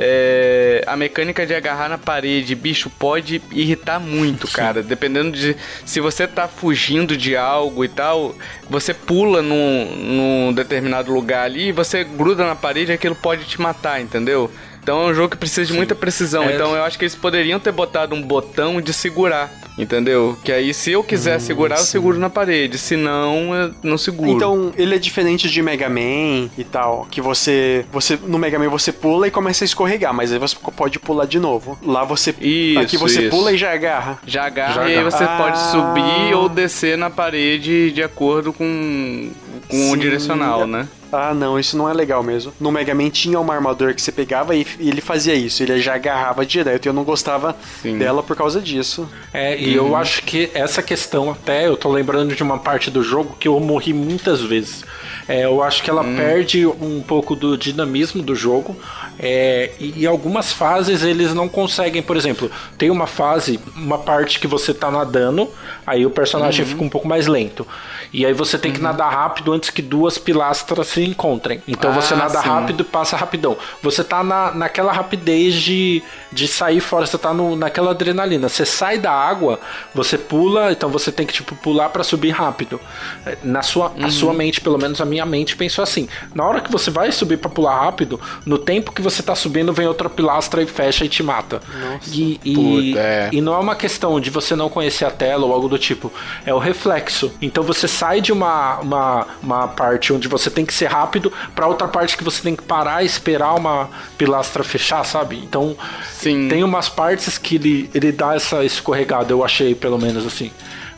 É, a mecânica de agarrar na parede, bicho, pode irritar muito, cara. Dependendo de se você tá fugindo de algo e tal, você pula num, num determinado lugar ali, você gruda na parede, aquilo pode te matar, entendeu? Então é um jogo que precisa de Sim. muita precisão. É. Então eu acho que eles poderiam ter botado um botão de segurar. Entendeu? Que aí, se eu quiser hum, segurar, sim. eu seguro na parede. Se não, eu não seguro. Então, ele é diferente de Mega Man e tal. Que você. você no Mega Man você pula e começa a escorregar, mas aí você pode pular de novo. Lá você. Isso, aqui você isso. pula e já agarra. Já agarra, já e aí você ah. pode subir ou descer na parede de acordo com, com o direcional, né? Ah, não, isso não é legal mesmo. No Mega Man tinha uma armadura que você pegava e, e ele fazia isso. Ele já agarrava direto. E eu não gostava Sim. dela por causa disso. É, e uhum. eu acho que essa questão até, eu tô lembrando de uma parte do jogo que eu morri muitas vezes. É, eu acho que ela hum. perde um pouco do dinamismo do jogo. É, e, e algumas fases eles não conseguem, por exemplo, tem uma fase, uma parte que você tá nadando, aí o personagem uhum. fica um pouco mais lento. E aí você tem que uhum. nadar rápido antes que duas pilastras se encontrem. Então ah, você nada sim. rápido e passa rapidão. Você tá na, naquela rapidez de, de sair fora, você tá no, naquela adrenalina. Você sai da água, você pula, então você tem que tipo pular para subir rápido. Na sua, uhum. a sua mente, pelo menos a minha mente pensou assim: na hora que você vai subir para pular rápido, no tempo que você tá subindo, vem outra pilastra e fecha e te mata. Nossa. E, e, é. e não é uma questão de você não conhecer a tela ou algo do tipo, é o reflexo. Então você sai de uma, uma, uma parte onde você tem que ser rápido para outra parte que você tem que parar e esperar uma pilastra fechar, sabe? Então Sim. tem umas partes que ele, ele dá essa escorregada, eu achei pelo menos assim.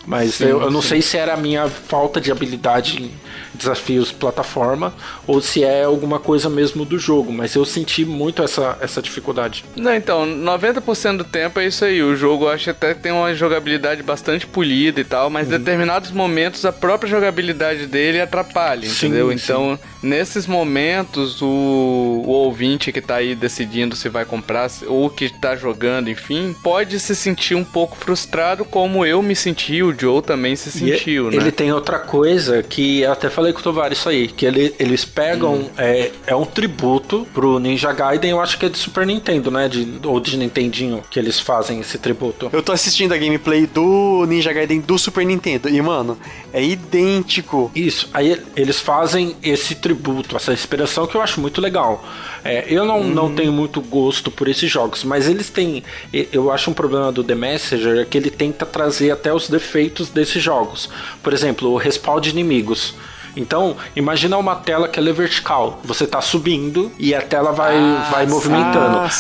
Mas sim, eu, eu, não sim. sei se era a minha falta de habilidade em desafios plataforma ou se é alguma coisa mesmo do jogo, mas eu senti muito essa, essa dificuldade. Não, então, 90% do tempo é isso aí. O jogo acho até que tem uma jogabilidade bastante polida e tal, mas em uhum. determinados momentos a própria jogabilidade dele atrapalha, sim, entendeu? Então, nesses momentos, o, o ouvinte que tá aí decidindo se vai comprar ou que tá jogando, enfim, pode se sentir um pouco frustrado, como eu me senti, o Joe também se sentiu, e né? Ele tem outra coisa que eu até falei com o Tovar isso aí, que ele, eles pegam, hum. é, é um tributo pro Ninja Gaiden, eu acho que é de Super Nintendo, né? De, ou de Nintendinho, que eles fazem esse tributo. Eu tô assistindo a gameplay do Ninja Gaiden do Super Nintendo, e mano, é idêntico. Isso, aí eles fazem esse tributo, essa inspiração que eu acho muito legal. É, eu não, não uhum. tenho muito gosto por esses jogos, mas eles têm. Eu acho um problema do The Messenger é que ele tenta trazer até os defeitos desses jogos. Por exemplo, o respawn de inimigos. Então, imagina uma tela que ela é vertical. Você tá subindo e a tela vai, ah, vai movimentando. Ah,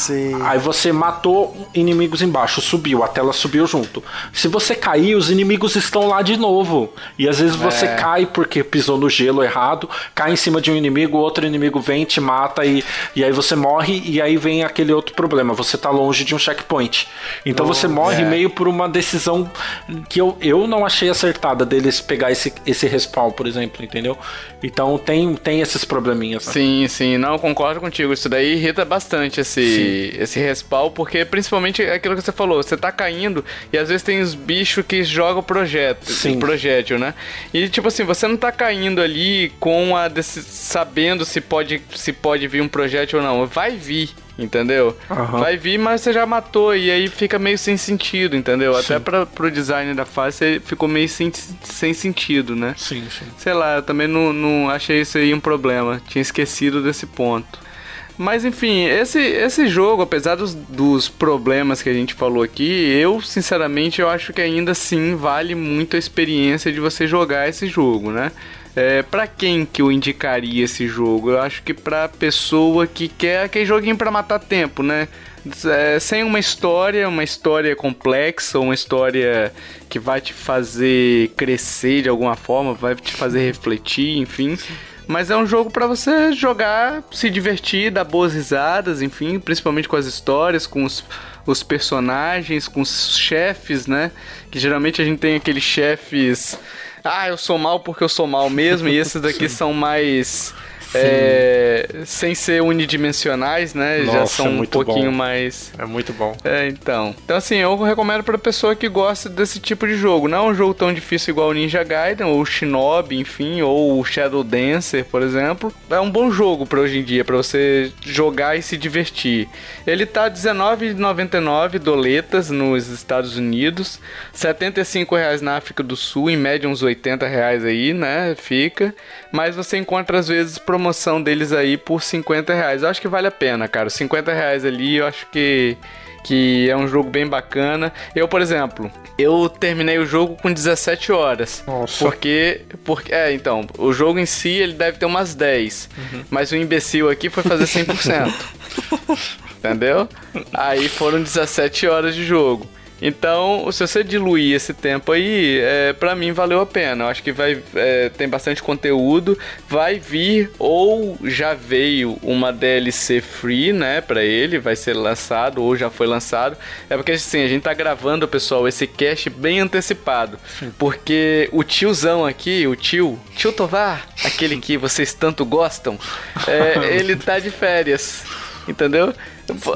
Aí você matou inimigos embaixo, subiu, a tela subiu junto. Se você cair, os inimigos estão lá de novo. E às vezes você é. cai porque pisou no gelo errado, cai em cima de um inimigo, outro inimigo vem, te mata e, e aí você morre e aí vem aquele outro problema. Você tá longe de um checkpoint. Então você morre é. meio por uma decisão que eu, eu não achei acertada deles pegar esse, esse respawn, por exemplo, entendeu? Entendeu? Então tem, tem esses probleminhas. Né? Sim, sim, não, concordo contigo. Isso daí irrita bastante esse, esse respawn, porque principalmente aquilo que você falou, você tá caindo e às vezes tem os bichos que jogam projeto, sim. projétil, né? E tipo assim, você não tá caindo ali com a desse, sabendo se pode, se pode vir um projétil ou não. Vai vir. Entendeu? Uhum. Vai vir, mas você já matou e aí fica meio sem sentido, entendeu? Sim. Até pra, pro design da fase ficou meio sem, sem sentido, né? Sim, sim. Sei lá, eu também não, não achei isso aí um problema. Tinha esquecido desse ponto. Mas enfim, esse, esse jogo, apesar dos, dos problemas que a gente falou aqui, eu sinceramente eu acho que ainda assim vale muito a experiência de você jogar esse jogo, né? É, para quem que eu indicaria esse jogo? Eu acho que pra pessoa que quer aquele joguinho para matar tempo, né? É, sem uma história, uma história complexa, uma história que vai te fazer crescer de alguma forma, vai te fazer refletir, enfim. Mas é um jogo para você jogar, se divertir, dar boas risadas, enfim, principalmente com as histórias, com os, os personagens, com os chefes, né? Que geralmente a gente tem aqueles chefes ah, eu sou mal porque eu sou mal mesmo, e esses daqui são mais é, sem ser unidimensionais, né? Nossa, já são é um pouquinho bom. mais. É muito bom. É, então. Então, assim, eu recomendo pra pessoa que gosta desse tipo de jogo. Não é um jogo tão difícil igual o Ninja Gaiden, ou o Shinobi, enfim, ou o Shadow Dancer, por exemplo. É um bom jogo pra hoje em dia, pra você jogar e se divertir. Ele tá R$19,99 doletas nos Estados Unidos, R$75,00 na África do Sul, em média uns R$80,00 aí, né? Fica. Mas você encontra às vezes promoções promoção deles aí por 50 reais. Eu acho que vale a pena, cara. 50 reais ali, eu acho que que é um jogo bem bacana. Eu, por exemplo, eu terminei o jogo com 17 horas. Nossa. Porque, porque é, então, o jogo em si ele deve ter umas 10, uhum. mas o imbecil aqui foi fazer 100%. [laughs] Entendeu? Aí foram 17 horas de jogo. Então, se você diluir esse tempo aí, é, para mim valeu a pena. Eu acho que vai é, tem bastante conteúdo, vai vir ou já veio uma DLC free, né, para ele, vai ser lançado ou já foi lançado. É porque assim, a gente tá gravando, pessoal, esse cast bem antecipado, porque o tiozão aqui, o tio, tio Tovar, aquele que vocês tanto gostam, é, [laughs] ele tá de férias. Entendeu?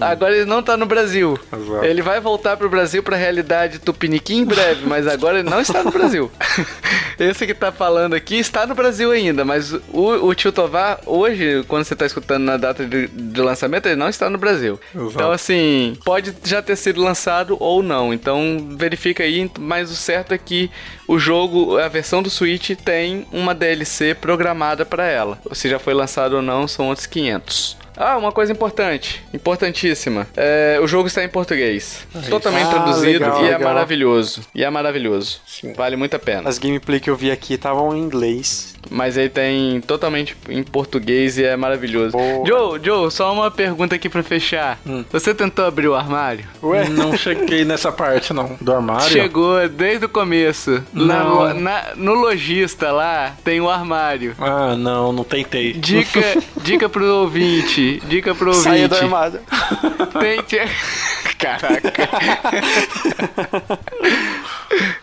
Agora ele não tá no Brasil. Exato. Ele vai voltar pro Brasil pra realidade tupiniquim em breve, mas agora ele não está no Brasil. [laughs] Esse que tá falando aqui está no Brasil ainda, mas o, o Tio Tovar, hoje, quando você tá escutando na data de, de lançamento, ele não está no Brasil. Exato. Então, assim, pode já ter sido lançado ou não. Então, verifica aí, mas o certo é que o jogo, a versão do Switch tem uma DLC programada para ela. Se já foi lançado ou não, são outros 500. Ah, uma coisa importante, importantíssima. É, o jogo está em português. Aí. Totalmente ah, traduzido legal, e é legal. é maravilhoso. E é maravilhoso. Sim. Vale muito a pena. As gameplay que eu vi aqui estavam em inglês. Mas ele tem totalmente em português e é maravilhoso. Boa. Joe, Joe, só uma pergunta aqui pra fechar. Hum. Você tentou abrir o armário? Ué? Não cheguei nessa parte, não. Do armário? Chegou desde o começo. Não. Na, na, no lojista lá tem o um armário. Ah, não, não tentei. Dica, dica pro ouvinte. Dica pro ouvinte. Saia do armário. [laughs] Tente. [laughs] Caraca.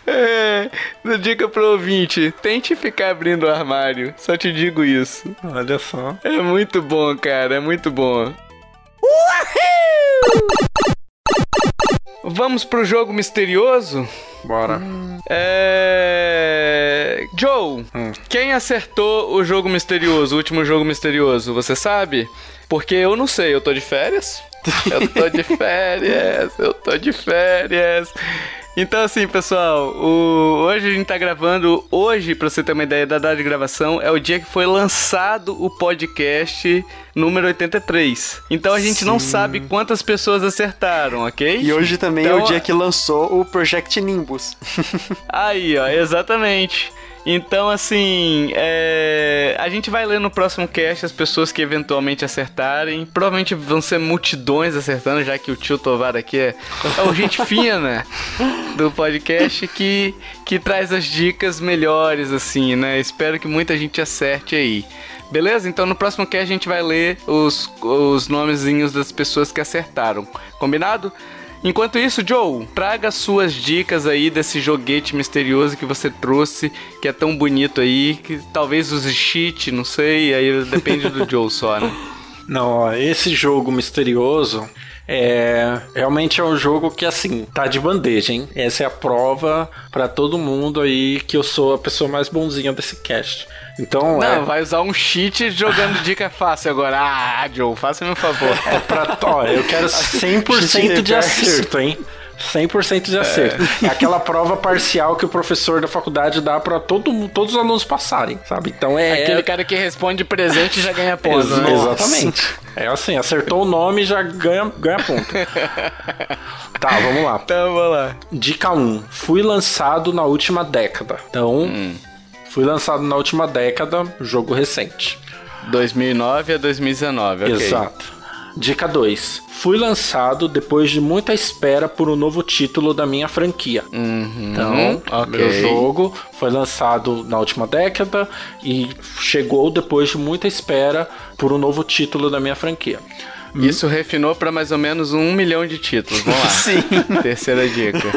[laughs] é, dica pro ouvinte. Tente ficar abrindo o armário armário. Só te digo isso. Olha só. É muito bom, cara. É muito bom. Uhul! Vamos pro jogo misterioso? Bora. É. Joe, hum. quem acertou o jogo misterioso, o último jogo misterioso, você sabe? Porque eu não sei, eu tô de férias. Eu tô de [laughs] férias, eu tô de férias. Então, assim, pessoal, o... hoje a gente tá gravando. Hoje, pra você ter uma ideia da data de gravação, é o dia que foi lançado o podcast número 83. Então a gente Sim. não sabe quantas pessoas acertaram, ok? E hoje também então, é o dia que lançou o Project Nimbus. Aí, ó, exatamente. Então, assim, é... a gente vai ler no próximo cast as pessoas que eventualmente acertarem. Provavelmente vão ser multidões acertando, já que o tio Tovar aqui é, é o gente [laughs] fina do podcast que, que traz as dicas melhores, assim, né? Espero que muita gente acerte aí. Beleza? Então no próximo cast a gente vai ler os, os nomezinhos das pessoas que acertaram. Combinado? Enquanto isso, Joe, traga suas dicas aí desse joguete misterioso que você trouxe, que é tão bonito aí, que talvez use cheat, não sei, aí depende do [laughs] Joe só, né? Não, ó, esse jogo misterioso é realmente é um jogo que assim tá de bandeja, hein? Essa é a prova para todo mundo aí que eu sou a pessoa mais bonzinha desse cast. Então, não, é... vai usar um cheat jogando dica fácil agora. Ah, Joe, faça meu favor. É [laughs] pra. Ó, eu quero [laughs] 100% de acerto, hein? 100% de acerto. É. é. [laughs] aquela prova parcial que o professor da faculdade dá para todo, todos os alunos passarem, sabe? Então é. Aquele cara que responde presente já ganha ponto. Ex né? Exatamente. É assim, acertou o nome já ganha, ganha ponto. [laughs] tá, vamos lá. Então, vamos lá. Dica 1. Fui lançado na última década. Então. Hum Fui lançado na última década, jogo recente. 2009 a 2019, ok. Exato. Dica 2. Fui lançado depois de muita espera por um novo título da minha franquia. Uhum, então, okay. meu jogo foi lançado na última década e chegou depois de muita espera por um novo título da minha franquia. Hum? Isso refinou para mais ou menos um milhão de títulos. Vamos lá. [laughs] Sim. Terceira dica.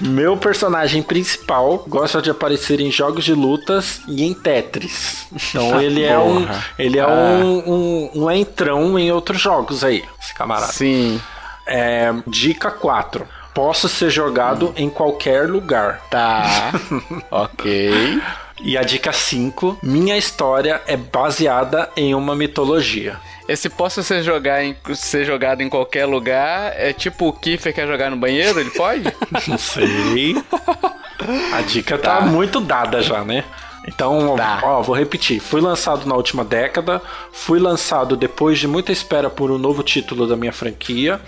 Meu personagem principal gosta de aparecer em jogos de lutas e em Tetris. Então [laughs] ele é um ele é ah. um, um, um entrão em outros jogos aí, esse camarada. Sim. É, dica 4. Posso ser jogado hum. em qualquer lugar. Tá. [laughs] ok. E a dica 5. Minha história é baseada em uma mitologia. Esse posso ser, jogar em, ser jogado em qualquer lugar é tipo o Kiffer quer jogar no banheiro? Ele pode? [laughs] Não sei. A dica tá. tá muito dada já, né? Então, tá. ó, vou repetir. Fui lançado na última década, fui lançado depois de muita espera por um novo título da minha franquia.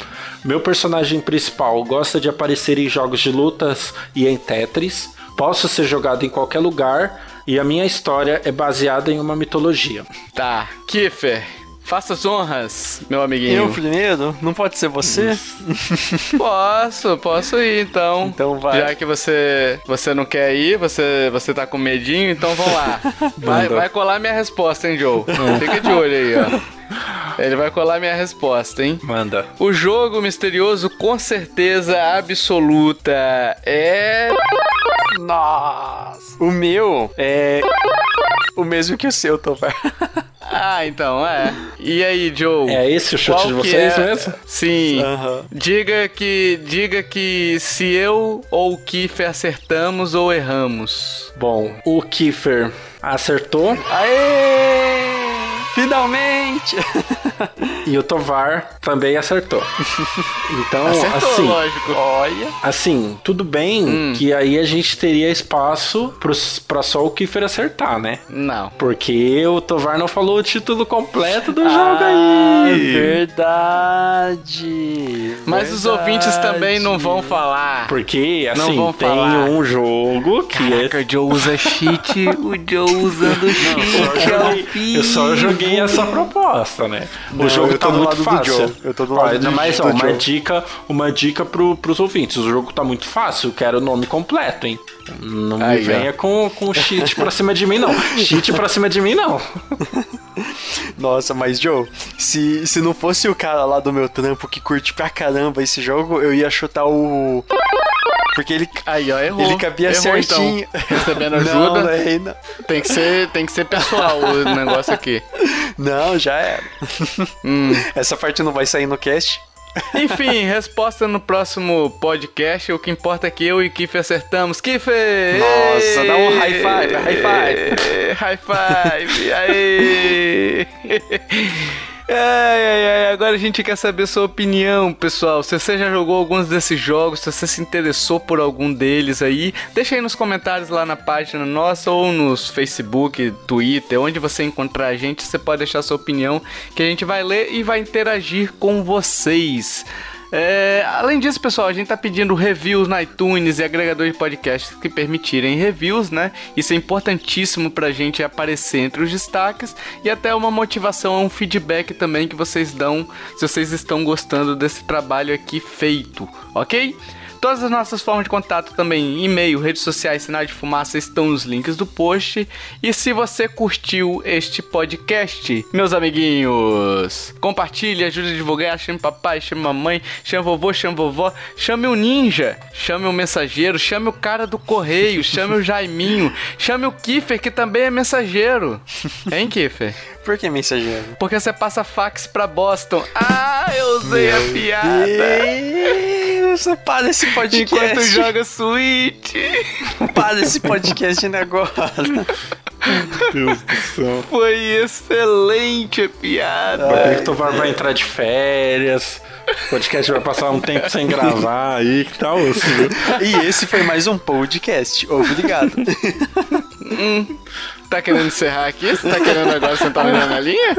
Meu personagem principal gosta de aparecer em jogos de lutas e em Tetris. Posso ser jogado em qualquer lugar e a minha história é baseada em uma mitologia. Tá, Kiffer, Faça as honras, meu amiguinho. Eu primeiro? Não pode ser você? [laughs] posso, posso ir então. Então vai. Já que você você não quer ir, você você tá com medinho, então vamos lá. [laughs] Vai, vai colar minha resposta, hein, Joe? [laughs] Fica de olho aí, ó. Ele vai colar minha resposta, hein? Manda. O jogo misterioso, com certeza absoluta, é. Nossa! O meu é. O mesmo que o seu, Tovar. [laughs] Ah, então, é. E aí, Joe? É esse o chute de vocês é? mesmo? Sim. Uhum. Diga que diga que se eu ou o Kiefer acertamos ou erramos. Bom, o Kiefer acertou. Aê! Finalmente! e o Tovar também acertou. Então, acertou, assim, lógico. Olha. Assim, tudo bem hum. que aí a gente teria espaço pros, pra só o Kiefer acertar, né? Não. Porque o Tovar não falou o título completo do ah, jogo aí. Verdade. Mas verdade. os ouvintes também não vão falar. Porque, assim, não tem falar. um jogo que Caraca, é... o Joe usa cheat, o Joe usando cheat. Não, eu só joguei joguei essa proposta, né? Não, o jogo tá muito fácil. Eu tô do lado do mas, ó, uma dica, uma dica pro, pros ouvintes. O jogo tá muito fácil, eu quero o nome completo, hein? Não me Aí, venha com, com cheat pra cima de mim, não. Cheat pra cima de mim, não. [laughs] Nossa, mas Joe, se, se não fosse o cara lá do meu trampo que curte pra caramba esse jogo, eu ia chutar o. Porque ele. Aí, ó, errou. Ele cabia errou, certinho. Então. Recebendo ajuda. Não, é, não. Tem, que ser, tem que ser pessoal o negócio aqui. Não, já era. [laughs] Hum. Essa parte não vai sair no cast. Enfim, [laughs] resposta no próximo podcast. O que importa é que eu e Kiff acertamos. Kiff! Nossa, dá um high five, high five. High five, aê! [laughs] Ai, ai, agora a gente quer saber sua opinião, pessoal. Se você já jogou alguns desses jogos, se você se interessou por algum deles aí, deixa aí nos comentários lá na página nossa ou nos Facebook, Twitter, onde você encontrar a gente, você pode deixar sua opinião que a gente vai ler e vai interagir com vocês. É, além disso, pessoal, a gente tá pedindo reviews na iTunes e agregadores de podcasts que permitirem reviews, né? Isso é importantíssimo pra gente aparecer entre os destaques e até uma motivação, um feedback também que vocês dão se vocês estão gostando desse trabalho aqui feito, ok? Todas as nossas formas de contato também, e-mail, redes sociais, sinais de fumaça, estão nos links do post. E se você curtiu este podcast, meus amiguinhos, compartilhe, ajude a divulgar, chame papai, chame mamãe, chame vovô, chame vovó, chame o ninja, chame o mensageiro, chame o cara do correio, chame o Jaiminho, chame o Kiffer, que também é mensageiro. Hein, Kiffer? Por que mensageiro? Porque você passa fax pra Boston. Ah, eu usei Meu a piada. Deus, para esse podcast. Enquanto joga Switch. Para esse podcast agora. Meu Deus do céu. Foi excelente a piada. O Tovar vai entrar de férias. O podcast vai passar um tempo sem gravar aí, que tal? Assim, e esse foi mais um podcast. Obrigado. hum. Tá querendo encerrar aqui? Você tá querendo agora sentar na linha?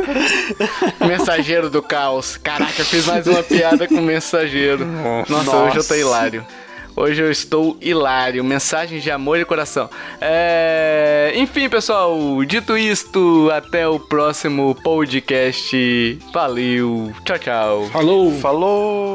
Mensageiro do caos. Caraca, eu fiz mais uma piada com mensageiro. Nossa, Nossa. hoje eu tô hilário. Hoje eu estou hilário. Mensagens de amor e coração. É... Enfim, pessoal, dito isto, até o próximo podcast. Valeu. Tchau, tchau. Falou. Falou.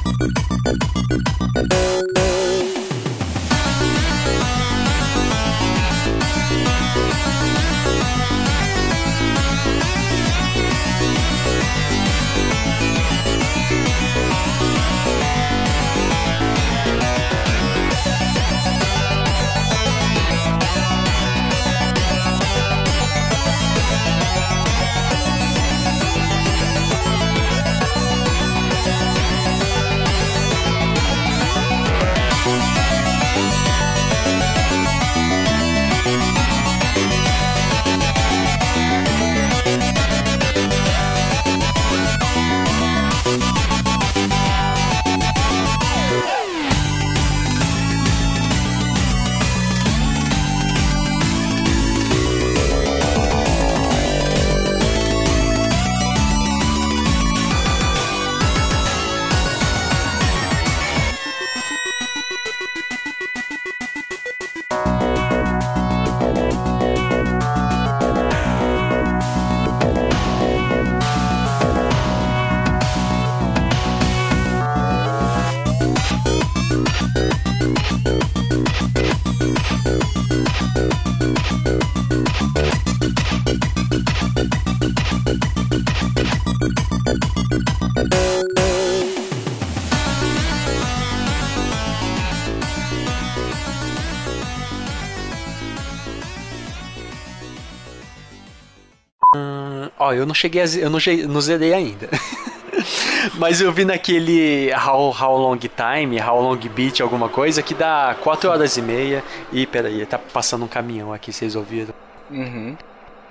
Ó, eu não cheguei a, eu não, não zerei ainda. [laughs] Mas eu vi naquele How, How Long Time, How Long Beat, alguma coisa, que dá 4 horas e meia. E peraí, tá passando um caminhão aqui, vocês ouviram? Uhum.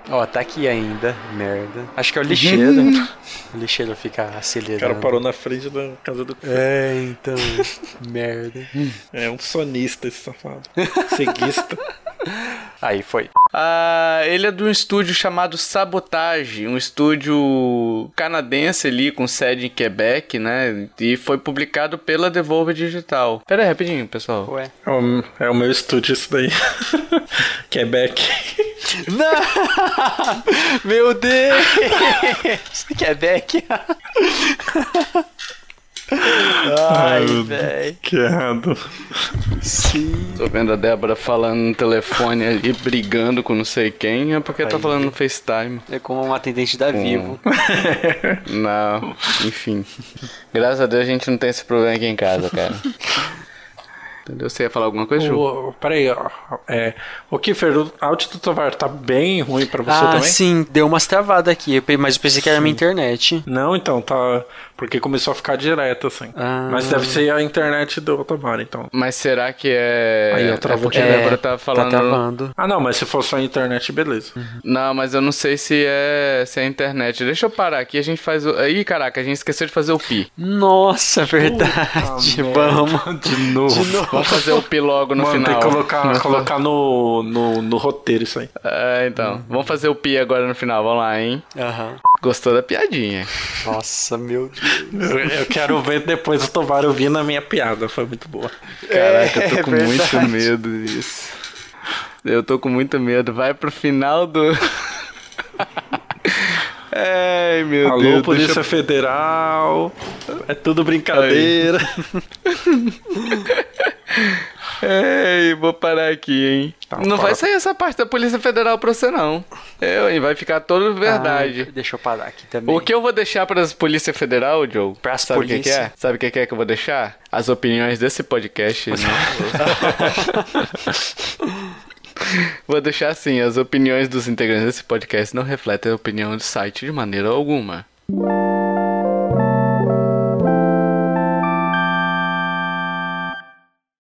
Ó, tá aqui ainda, merda. Acho que é o lixeiro. o lixeiro fica acelerando. O cara parou na frente da casa do É, então, [laughs] merda. É um sonista esse safado. Ceguista. [laughs] [laughs] Aí foi. Ah, ele é de um estúdio chamado Sabotage, um estúdio canadense ali com sede em Quebec, né? E foi publicado pela Devolver Digital. Pera aí, rapidinho, pessoal. Ué. É o, é o meu estúdio isso daí. [laughs] Quebec. Não! [laughs] Meu Deus! Quebec. Ai, velho. Que errado. Sim. Tô vendo a Débora falando no telefone ali, brigando com não sei quem, é porque tá Aí. falando no FaceTime. É como um atendente da Vivo. [laughs] Não, enfim. Graças a Deus a gente não tem esse problema aqui em casa, cara. Entendeu? Você ia falar alguma coisa, Ju? O, peraí, ó. É, o Kiefer, o áudio do Tovar tá bem ruim pra você ah, também? sim, deu umas travadas aqui, mas eu pensei que era minha internet. Não, então, tá. Porque começou a ficar direto, assim. Ah. Mas deve ser a internet do Tovar, então. Mas será que é. Aí, eu é porque a de- Débora tá falando. Tá travando. Ah, não, mas se for só a internet, beleza. Não, mas eu não sei se é, se é a internet. Deixa eu parar aqui, a gente faz o. Ih, caraca, a gente esqueceu de fazer o pi. Nossa, verdade. Vamos. De novo. De novo. Vamos fazer o pi logo no Mano, tem final. que colocar, colocar no, no, no roteiro isso aí. É, então. Vamos fazer o pi agora no final. Vamos lá, hein? Aham. Gostou da piadinha? Nossa, meu Deus. Eu, quero ver depois o Tovar ouvindo a minha piada, foi muito boa. Caraca, eu tô É com verdade. muito medo disso. Eu tô com muito medo. Vai pro final do. [laughs] Ai, meu Alô, Deus. Polícia deixa eu- Federal. É tudo brincadeira. [laughs] Ei, vou parar aqui, hein? Tá, não para. vai sair essa parte da Polícia Federal pra você, não. Eu, hein? Vai ficar todo verdade. Ah, deixa eu parar aqui também. O que eu vou deixar para as Polícia Federal, Joe? Pras Sabe o que, que é? Sabe o que, que é que eu vou deixar? As opiniões desse podcast. né? [laughs] vou deixar assim: as opiniões dos integrantes desse podcast não refletem a opinião do site de maneira alguma.